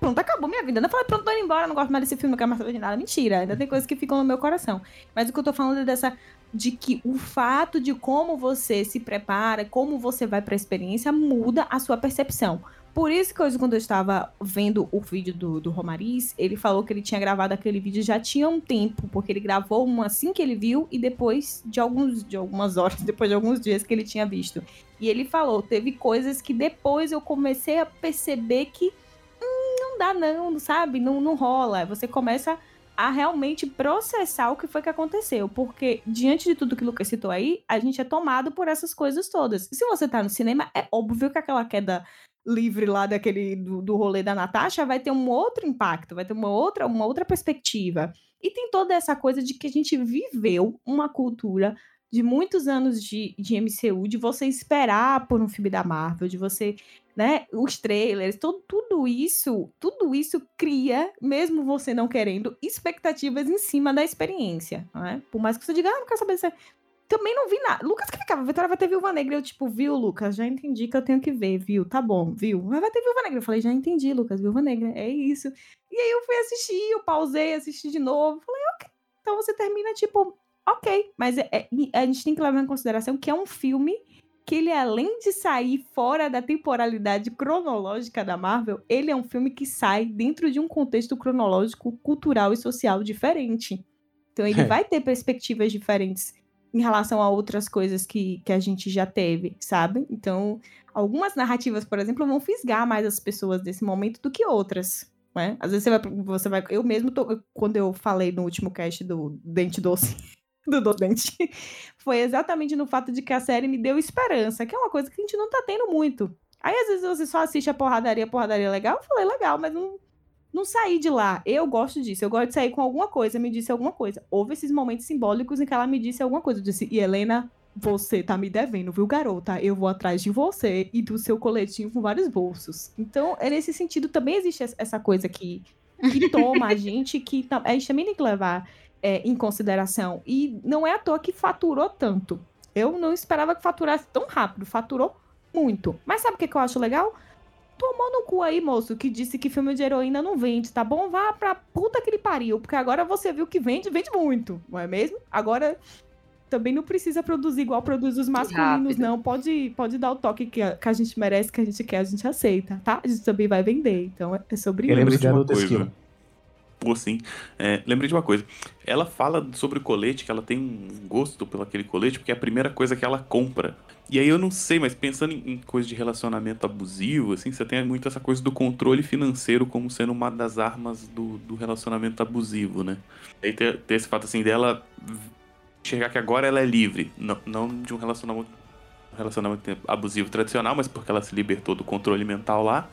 Pronto, acabou minha vida. Eu falei, pronto, tô indo embora, não gosto mais desse filme, não quero mais saber de nada. Mentira, ainda tem coisas que ficam no meu coração. Mas o que eu tô falando é dessa. De que o fato de como você se prepara, como você vai pra experiência, muda a sua percepção. Por isso que hoje, quando eu estava vendo o vídeo do, do Romariz, ele falou que ele tinha gravado aquele vídeo já tinha um tempo, porque ele gravou um assim que ele viu e depois de alguns de algumas horas, depois de alguns dias que ele tinha visto. E ele falou, teve coisas que depois eu comecei a perceber que não dá não, sabe? Não, não rola. Você começa a realmente processar o que foi que aconteceu, porque diante de tudo que o Lucas citou aí, a gente é tomado por essas coisas todas. Se você tá no cinema, é óbvio que aquela queda livre lá daquele do, do rolê da Natasha vai ter um outro impacto, vai ter uma outra, uma outra perspectiva. E tem toda essa coisa de que a gente viveu uma cultura de muitos anos de, de MCU, de você esperar por um filme da Marvel, de você, né, os trailers, todo, tudo isso, tudo isso cria, mesmo você não querendo, expectativas em cima da experiência, né? Por mais que você diga, ah, não quero saber se também não vi nada. Lucas que ficava, Vitória vai ter Viúva Negra. Eu, tipo, viu, Lucas? Já entendi que eu tenho que ver, viu? Tá bom, viu? Mas vai ter Viúva Negra. Eu falei, já entendi, Lucas, Viúva Negra. É isso. E aí eu fui assistir, eu pausei, assisti de novo. Falei, ok. Então você termina, tipo, ok. Mas é- é- a gente tem que levar em consideração que é um filme que ele, além de sair fora da temporalidade cronológica da Marvel, ele é um filme que sai dentro de um contexto cronológico, cultural e social diferente. Então ele É. vai ter perspectivas diferentes em relação a outras coisas que, que a gente já teve, sabe? Então, algumas narrativas, por exemplo, vão fisgar mais as pessoas desse momento do que outras. Né? Às vezes você vai, você vai. Eu mesmo, tô, quando eu falei no último cast do Dente Doce, do Doce Dente, foi exatamente no fato de que a série me deu esperança, que é uma coisa que a gente não tá tendo muito. Aí, às vezes, você só assiste a porradaria, a porradaria legal, eu falei, legal, mas não, não saí de lá. Eu gosto disso. Eu gosto de sair com alguma coisa, me disse alguma coisa. Houve esses momentos simbólicos em que ela me disse alguma coisa. Eu disse, e Helena, você tá me devendo, viu, garota? Eu vou atrás de você e do seu coletinho com vários bolsos. Então, é nesse sentido, também existe es- essa coisa que, que toma a gente, que a gente também tem que levar é, em consideração. E não é à toa que faturou tanto. Eu não esperava que faturasse tão rápido. Faturou muito. Mas sabe o que, que eu acho legal? Tomou no cu aí, moço, que disse que filme de heroína não vende, tá bom? Vá pra puta que ele pariu, porque agora você viu que vende, vende muito, não é mesmo? Agora também não precisa produzir igual produz os masculinos, não. Pode, pode dar o toque que a, que a gente merece, que a gente quer, a gente aceita, tá? A gente também vai vender, então é- sobre Eu lembro isso. de uma coisa. Pô, sim. É, lembrei de uma coisa. Ela fala sobre o colete, que ela tem um gosto pelo aquele colete, porque é a primeira coisa que ela compra. E aí eu não sei, mas pensando em, em coisa de relacionamento abusivo, assim, você tem muito essa coisa do controle financeiro como sendo uma das armas do, do relacionamento abusivo, né? Aí tem, tem esse fato assim dela enxergar que agora ela é livre, não, não de um relacionamento, relacionamento abusivo tradicional, mas porque ela se libertou do controle mental lá.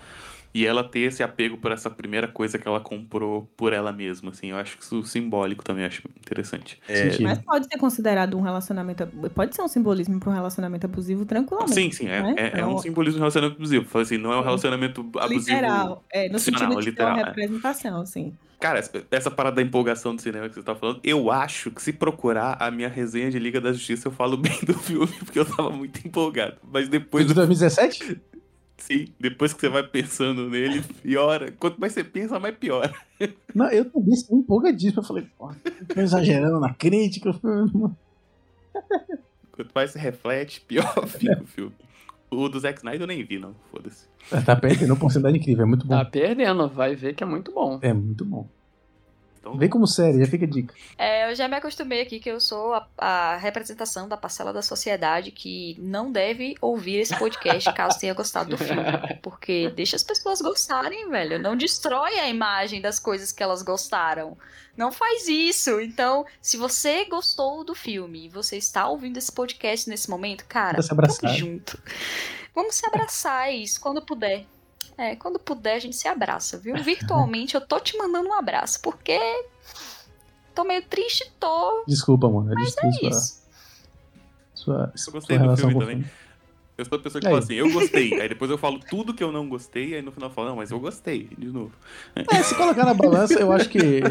E ela ter esse apego por essa primeira coisa que ela comprou por ela mesma, assim. Eu acho isso simbólico também, acho interessante. É. Mas pode ser considerado um relacionamento. Pode ser um simbolismo para um relacionamento abusivo tranquilamente. sim, sim, é, né? é, é Não- um simbolismo de relacionamento abusivo. Assim, não é um relacionamento abusivo. Literal. É, no sentido de ter literal, uma é. representação, sim. Cara, essa- parada da empolgação do cinema que você tá falando, eu acho que se procurar a minha resenha de Liga da Justiça, eu falo bem do filme, porque eu tava muito empolgado. Mas depois de do 2017? Sim, depois que você vai pensando nele, piora. Quanto mais você pensa, mais piora. Não, eu também sou empolgadíssimo. Eu falei, pô, tô exagerando na crítica. Quanto mais você reflete, pior fica o filme. O do Zack Snyder eu nem vi, não. Foda-se. Tá perdendo uma porcentagem incrível, é muito bom. Tá perdendo, vai ver que é muito bom. É muito bom. Então, Vem como série, já fica a dica. É, eu já me acostumei aqui que eu sou a, a representação da parcela da sociedade que não deve ouvir esse podcast caso tenha gostado do filme. Porque deixa as pessoas gostarem, velho. Não destrói a imagem das coisas que elas gostaram. Não faz isso. Então, se você gostou do filme e você está ouvindo esse podcast nesse momento, cara, Pra se abraçar. vamos junto. Vamos se abraçar, é isso, quando puder. É, quando puder a gente se abraça, viu? Virtualmente eu tô te mandando um abraço, porque tô meio triste, tô. Desculpa, mano. Mas desculpa é isso. Sua, Eu sua gostei do filme também. filme. Eu sou a pessoa que Aí. fala assim, eu gostei. Aí depois eu falo tudo que eu não gostei, aí no final eu falo, não, mas eu gostei, de novo. É, se colocar na balança, eu acho que.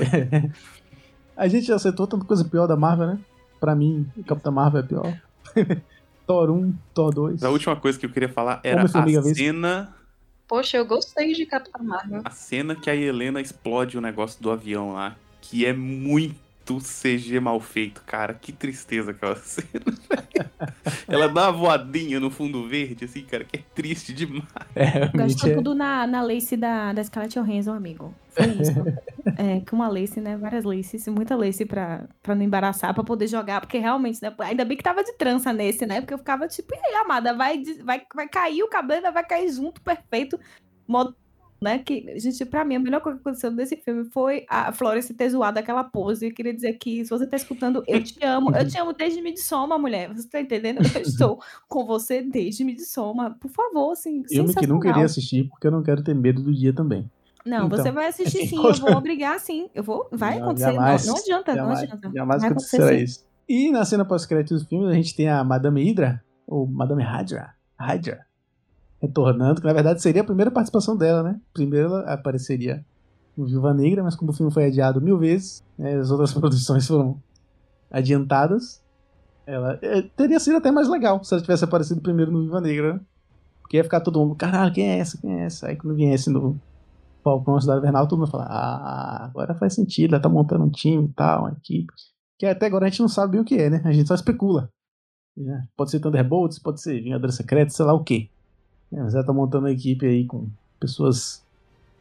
a gente já aceitou tanta coisa pior da Marvel, né? Pra mim, Capitã Marvel é pior. Thor 1, Thor 2. Mas a última coisa que eu queria falar era a vez. cena, Poxa, eu gostei de Capitã Marvel. a cena que a Helena explode o negócio do avião lá, que é muito CG mal feito, cara. Que tristeza aquela cena. Ela dá uma voadinha no fundo verde, assim, cara, que é triste demais. É, Gastou é. tudo na, na lace da, da Scarlett Johansson, amigo. Foi isso. é, com uma lace, né? Várias laces, muita lace pra, pra não embaraçar, pra poder jogar. Porque realmente, né? Ainda bem que tava de trança nesse, né? Porque eu ficava tipo, e aí, amada, vai, de- vai, vai cair o cabelo, vai cair junto, perfeito. Modo, né? Que, gente, pra mim, a melhor coisa que aconteceu nesse filme foi a Florence ter zoado aquela pose. Eu queria dizer que, se você tá escutando, eu te amo. Eu te amo desde Midsommar, mulher. Você tá entendendo? Eu estou com você desde Midsommar. Por favor, assim, Eu me que não queria assistir porque eu não quero ter medo do dia também. Não, Então, você vai assistir sim, eu vou obrigar sim. Eu vou, vai Não, acontecer. Não, jamais, não adianta, jamais, não adianta. Jamais vai acontecerá acontecer. isso. E na cena pós-crédito do filme, a gente tem a Madame Hydra, ou Madame Hydra, Hydra, retornando, que na verdade seria a primeira participação dela, né? Primeiro ela apareceria no Viúva Negra, mas como o filme foi adiado mil vezes, né, as outras produções foram adiantadas, ela eh, teria sido até mais legal se ela tivesse aparecido primeiro no Viúva Negra, né? Porque ia ficar todo mundo, caralho, quem é essa? Quem é essa? Aí quando viesse no Falcão Cidade Invernal, todo mundo fala, ah, agora faz sentido, ela tá montando um time e tal, uma equipe. Que até agora a gente não sabe o que é, né? A gente só especula. Pode ser Thunderbolts, pode ser Vingadores Secretos, sei lá o quê. É, ela tá montando uma equipe aí com pessoas.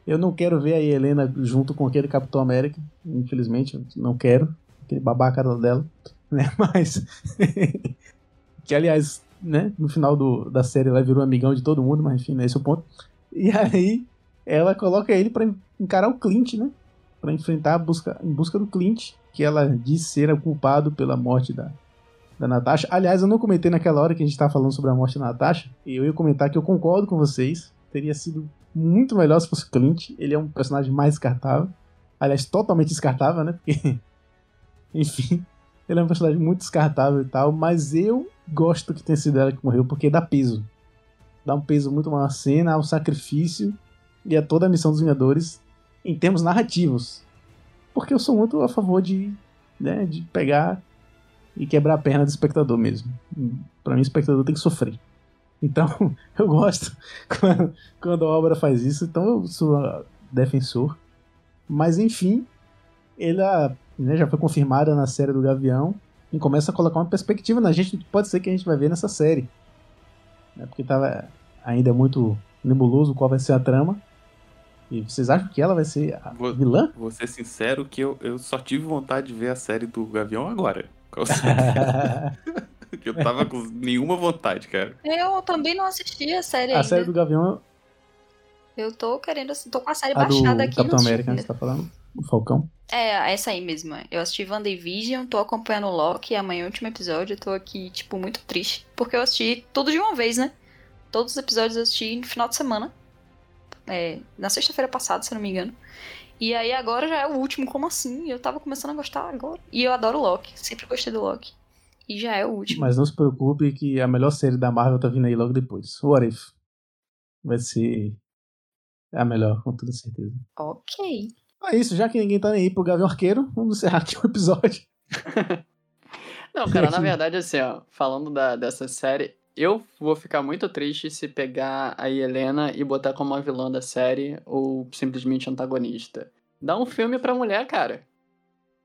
Eu não quero ver a Helena junto com aquele Capitão América, infelizmente, não quero. Aquele babaca dela, né? Mas. que aliás, né? No final do, da série ela virou amigão de todo mundo, mas enfim, não é esse o ponto. E aí ela coloca ele pra encarar o Clint, né? Pra enfrentar a busca, em busca do Clint, que ela diz ser o culpado pela morte da, da Natasha. Aliás, eu não comentei naquela hora que a gente tava falando sobre a morte da Natasha. E eu ia comentar que eu concordo com vocês. Teria sido muito melhor se fosse o Clint. Ele é um personagem mais descartável. Aliás, totalmente descartável, né? Porque. Enfim. Ele é um personagem muito descartável e tal. Mas eu gosto que tenha sido ela que morreu, porque dá peso. Dá um peso muito maior à cena, ao sacrifício e a toda a missão dos Vingadores em termos narrativos. Porque eu sou muito a favor de, né, de pegar e quebrar a perna do espectador mesmo. Pra mim, o espectador tem que sofrer. Então, eu gosto quando, quando a obra faz isso. Então, eu sou defensor. Mas, enfim, ela né, já foi confirmada na série do Gavião e começa a colocar uma perspectiva na gente do que pode ser que a gente vai ver nessa série. Né, porque tava ainda muito nebuloso qual vai ser a trama. E vocês acham que ela vai ser a Vou, vilã? vou ser sincero que eu, eu só tive vontade de ver a série do Gavião agora. eu tava com nenhuma vontade, cara. Eu também não assisti a série a ainda. série do Gavião, Eu tô querendo, tô com a série a do baixada aqui. Capitão América, né, você tá falando? O Falcão. É, essa aí mesmo. Eu assisti WandaVision, tô acompanhando o Loki, amanhã é o último episódio, eu tô aqui, tipo, muito triste. Porque eu assisti tudo de uma vez, né? Todos os episódios eu assisti no final de semana. É, na sexta-feira passada, se eu não me engano. E aí agora já é o último, como assim? Eu tava começando a gostar agora. E eu adoro o Loki, sempre gostei do Loki. E já é o último. Mas não se preocupe que a melhor série da Marvel tá vindo aí logo depois. What If? Vai ser a melhor, com toda certeza. Ok. É isso, já que ninguém tá nem aí pro Gavião Arqueiro, vamos encerrar aqui o episódio. Não, cara, na verdade, assim, ó, falando da, dessa série, eu vou ficar muito triste se pegar a Helena e botar como a vilã da série ou simplesmente antagonista. Dá um filme pra mulher, cara.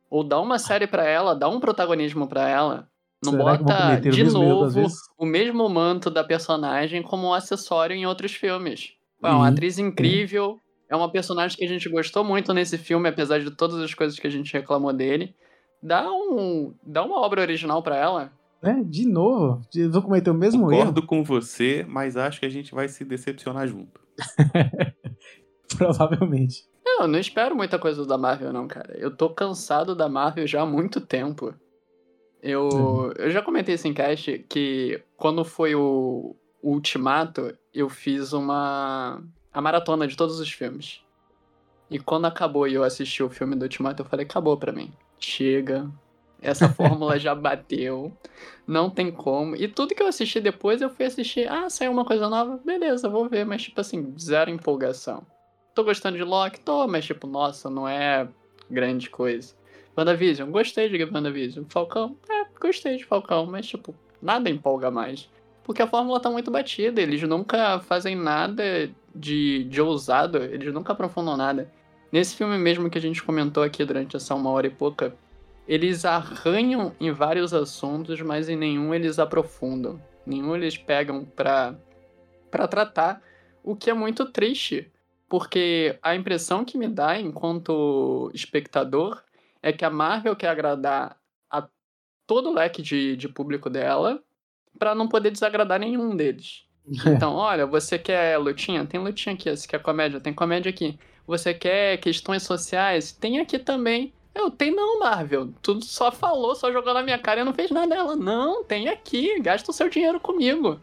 Ou dá uma série pra ela, dá um protagonismo pra ela. Não Será bota de novo o mesmo manto da personagem como um acessório em outros filmes. É uma Sim, atriz incrível, é uma personagem que a gente gostou muito nesse filme, apesar de todas as coisas que a gente reclamou dele. Dá um, dá uma obra original pra ela. É, de novo, eles vão cometer o mesmo erro. Concordo com você, mas acho que a gente vai se decepcionar junto. Provavelmente. Não, eu não espero muita coisa da Marvel, não, cara. Eu tô cansado da Marvel já há muito tempo. Eu, eu já comentei isso em cast que quando foi o, o Ultimato, eu fiz uma. a maratona de todos os filmes. E quando acabou e eu assisti o filme do Ultimato, eu falei: acabou pra mim. Chega. Essa fórmula já bateu. Não tem como. E tudo que eu assisti depois, eu fui assistir. Ah, saiu uma coisa nova? Beleza, vou ver. Mas, tipo assim, zero empolgação. Tô gostando de Loki? Tô, mas, tipo, nossa, não é grande coisa. WandaVision? Gostei de WandaVision. Falcão? É, gostei de Falcão. Mas, tipo, nada empolga mais. Porque a fórmula tá muito batida. Eles nunca fazem nada de, de ousado. Eles nunca aprofundam nada. Nesse filme mesmo que a gente comentou aqui durante essa uma hora e pouca, eles arranham em vários assuntos, mas em nenhum eles aprofundam. Nenhum eles pegam pra, pra tratar, o que é muito triste. Porque a impressão que me dá enquanto espectador é que a Marvel quer agradar a todo o leque de, de público dela pra não poder desagradar nenhum deles. Então, olha, você quer lutinha? Tem lutinha aqui. Você quer comédia? Tem comédia aqui. Você quer questões sociais? Tem aqui também. Eu tenho não, Marvel. Tu só falou, só jogou na minha cara e não fez nada dela. Não, tem aqui. Gasta o seu dinheiro comigo.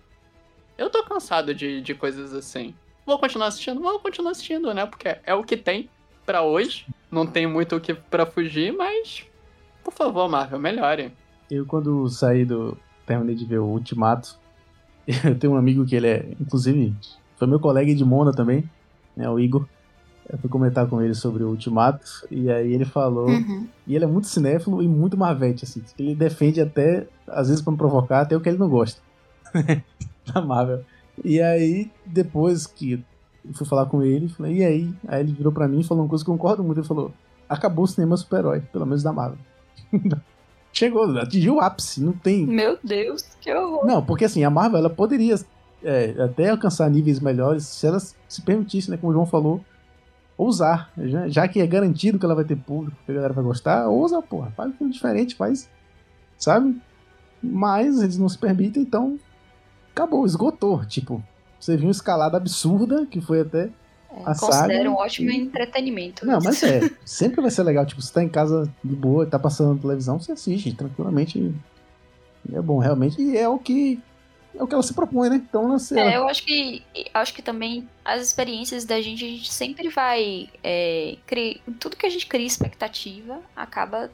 Eu tô cansado de, de coisas assim. Vou continuar assistindo? Vou continuar assistindo, né? Porque é o que tem pra hoje. Não tem muito o que pra fugir, mas. Por favor, Marvel, melhore. Eu, quando saí do. Terminei de ver o Ultimato. Eu tenho um amigo que ele é. Inclusive, foi meu colega de Mona também, né? O Igor. Eu fui comentar com ele sobre o Ultimato. E aí ele falou. Uhum. E ele é muito cinéfilo e muito marvete, assim. Ele defende até, às vezes, pra me provocar, até o que ele não gosta. da Marvel. E aí, depois que eu fui falar com ele, falei, e aí? Aí ele virou pra mim e falou uma coisa que eu concordo muito. Ele falou: acabou o cinema super-herói, pelo menos da Marvel. Chegou, atingiu o ápice, não tem. Meu Deus, que horror. Não, porque assim, a Marvel ela poderia é, até alcançar níveis melhores se ela se permitisse, né? Como o João falou, ousar. Já, já que é garantido que ela vai ter público, que a galera vai gostar, ousa, porra. Faz um filme diferente, faz. Sabe? Mas eles não se permitem, então. Acabou, esgotou. Tipo, você viu uma escalada absurda, que foi até a saga. Considero um ótimo entretenimento. Não, mas é, sempre vai ser legal. Tipo, você tá em casa de boa, tá passando televisão, você assiste tranquilamente. É bom, realmente. E é o que. É o que ela se propõe, né? Então, você. É, eu acho que acho que também as experiências da gente, a gente sempre vai. É, cri- tudo que a gente cria expectativa acaba,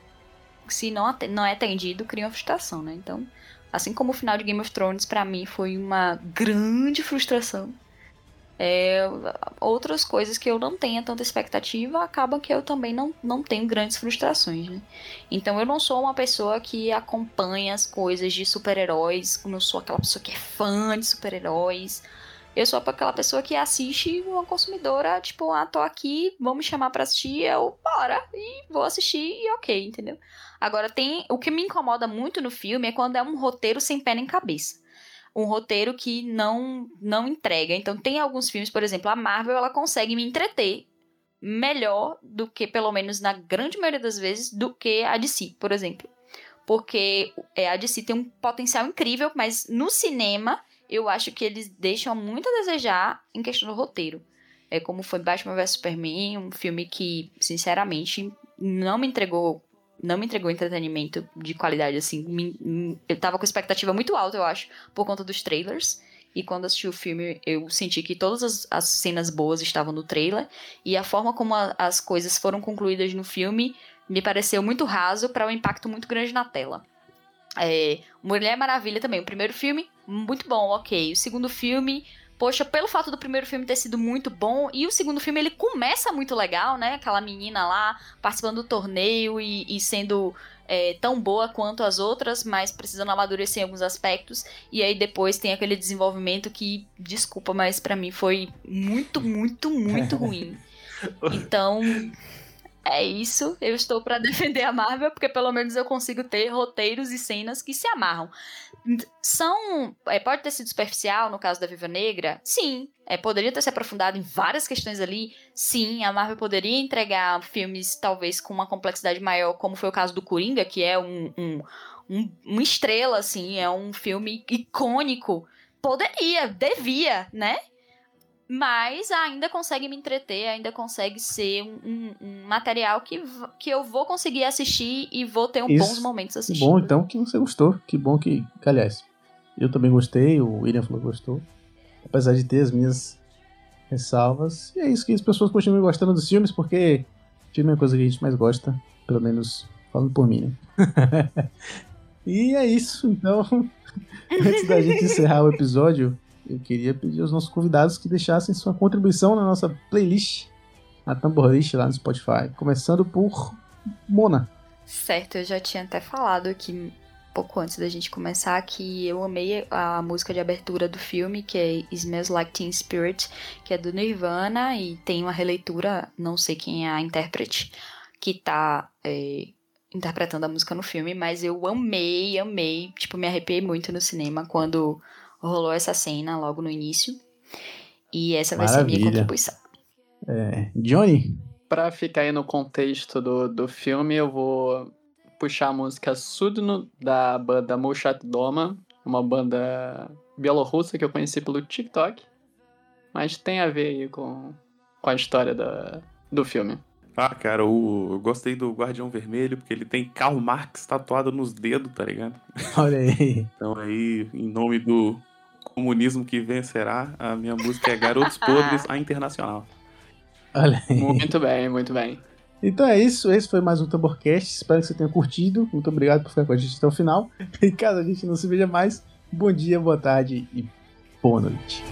se não, não é atendido, cria uma frustração, né? Então, assim como o final de Game of Thrones, pra mim, foi uma grande frustração. É, outras coisas que eu não tenha tanta expectativa acabam que eu também não, não tenho grandes frustrações, né? Então eu não sou uma pessoa que acompanha as coisas de super-heróis, não sou aquela pessoa que é fã de super-heróis. Eu sou aquela pessoa que assiste uma consumidora, tipo, ah, tô aqui, me chamar pra assistir, eu, bora, e vou assistir e ok, entendeu? Agora tem, o que me incomoda muito no filme é quando é um roteiro sem pé nem cabeça um roteiro que não não entrega. Então tem alguns filmes, por exemplo, a Marvel, ela consegue me entreter melhor do que pelo menos na grande maioria das vezes do que a DC, por exemplo. Porque é, a DC tem um potencial incrível, mas no cinema eu acho que eles deixam muito a desejar em questão do roteiro. É como foi Batman vs Superman, um filme que, sinceramente, não me entregou não me entregou entretenimento de qualidade, assim. Me- me- eu tava com expectativa muito alta, eu acho, por conta dos trailers. E quando assisti o filme, eu senti que todas as, as cenas boas estavam no trailer. E a forma como a- as coisas foram concluídas no filme me pareceu muito raso para um impacto muito grande na tela. É, Mulher Maravilha também. O primeiro filme, muito bom, ok. O segundo filme, poxa, pelo fato do primeiro filme ter sido muito bom, e o segundo filme ele começa muito legal, né? Aquela menina lá participando do torneio e, e sendo é, tão boa quanto as outras, mas precisando amadurecer em alguns aspectos. E aí depois tem aquele desenvolvimento que, desculpa, mas para mim foi muito, muito, muito ruim. Então, é isso. Eu estou para defender a Marvel, porque pelo menos eu consigo ter roteiros e cenas que se amarram. São. É, pode ter sido superficial no caso da Viva Negra? Sim. É, poderia ter se aprofundado em várias questões ali? Sim. A Marvel poderia entregar filmes, talvez, com uma complexidade maior, como foi o caso do Coringa, que é um, um, um uma estrela, assim, é um filme icônico. Poderia, devia, né? Mas ainda consegue me entreter, ainda consegue ser um, um, um, material que, que eu vou conseguir assistir e vou ter um Isso, bons momentos assistindo. Que bom então que você gostou, que bom que, que aliás, eu também gostei, o William falou que gostou, apesar de ter as minhas ressalvas, e é isso que as pessoas continuam gostando dos filmes, porque filme é a coisa que a gente mais gosta, pelo menos falando por mim, né? e é isso, então, antes da gente encerrar o episódio, eu queria pedir aos nossos convidados que deixassem sua contribuição na nossa playlist, na Tamborlist lá no Spotify. Começando por Mona. Certo, eu já tinha até falado aqui pouco antes da gente começar que eu amei a música de abertura do filme, que é Smells Like Teen Spirit, que é do Nirvana e tem uma releitura, não sei quem é a intérprete, que tá é, interpretando a música no filme, mas eu amei, amei, tipo, me arrepiei muito no cinema quando rolou essa cena logo no início. E essa vai Maravilha. ser a minha contribuição. É, Johnny? Pra ficar aí no contexto do, do filme, eu vou puxar a música Sudno, da banda Mushat Doma, uma banda bielorrussa que eu conheci pelo TikTok, mas tem a ver aí com, com a história da, do filme. Ah, cara, o, eu gostei do Guardião Vermelho, porque ele tem Karl Marx tatuado nos dedos, tá ligado? Olha aí. Então aí, em nome do comunismo que vencerá, a minha música é Garotos Podres, a Internacional. Olha aí. Muito bem, muito bem. Então é isso, esse foi mais um Tamborcast. Espero que você tenha curtido. Muito obrigado por ficar com a gente até o final. E caso a gente não se veja mais, bom dia, boa tarde e boa noite.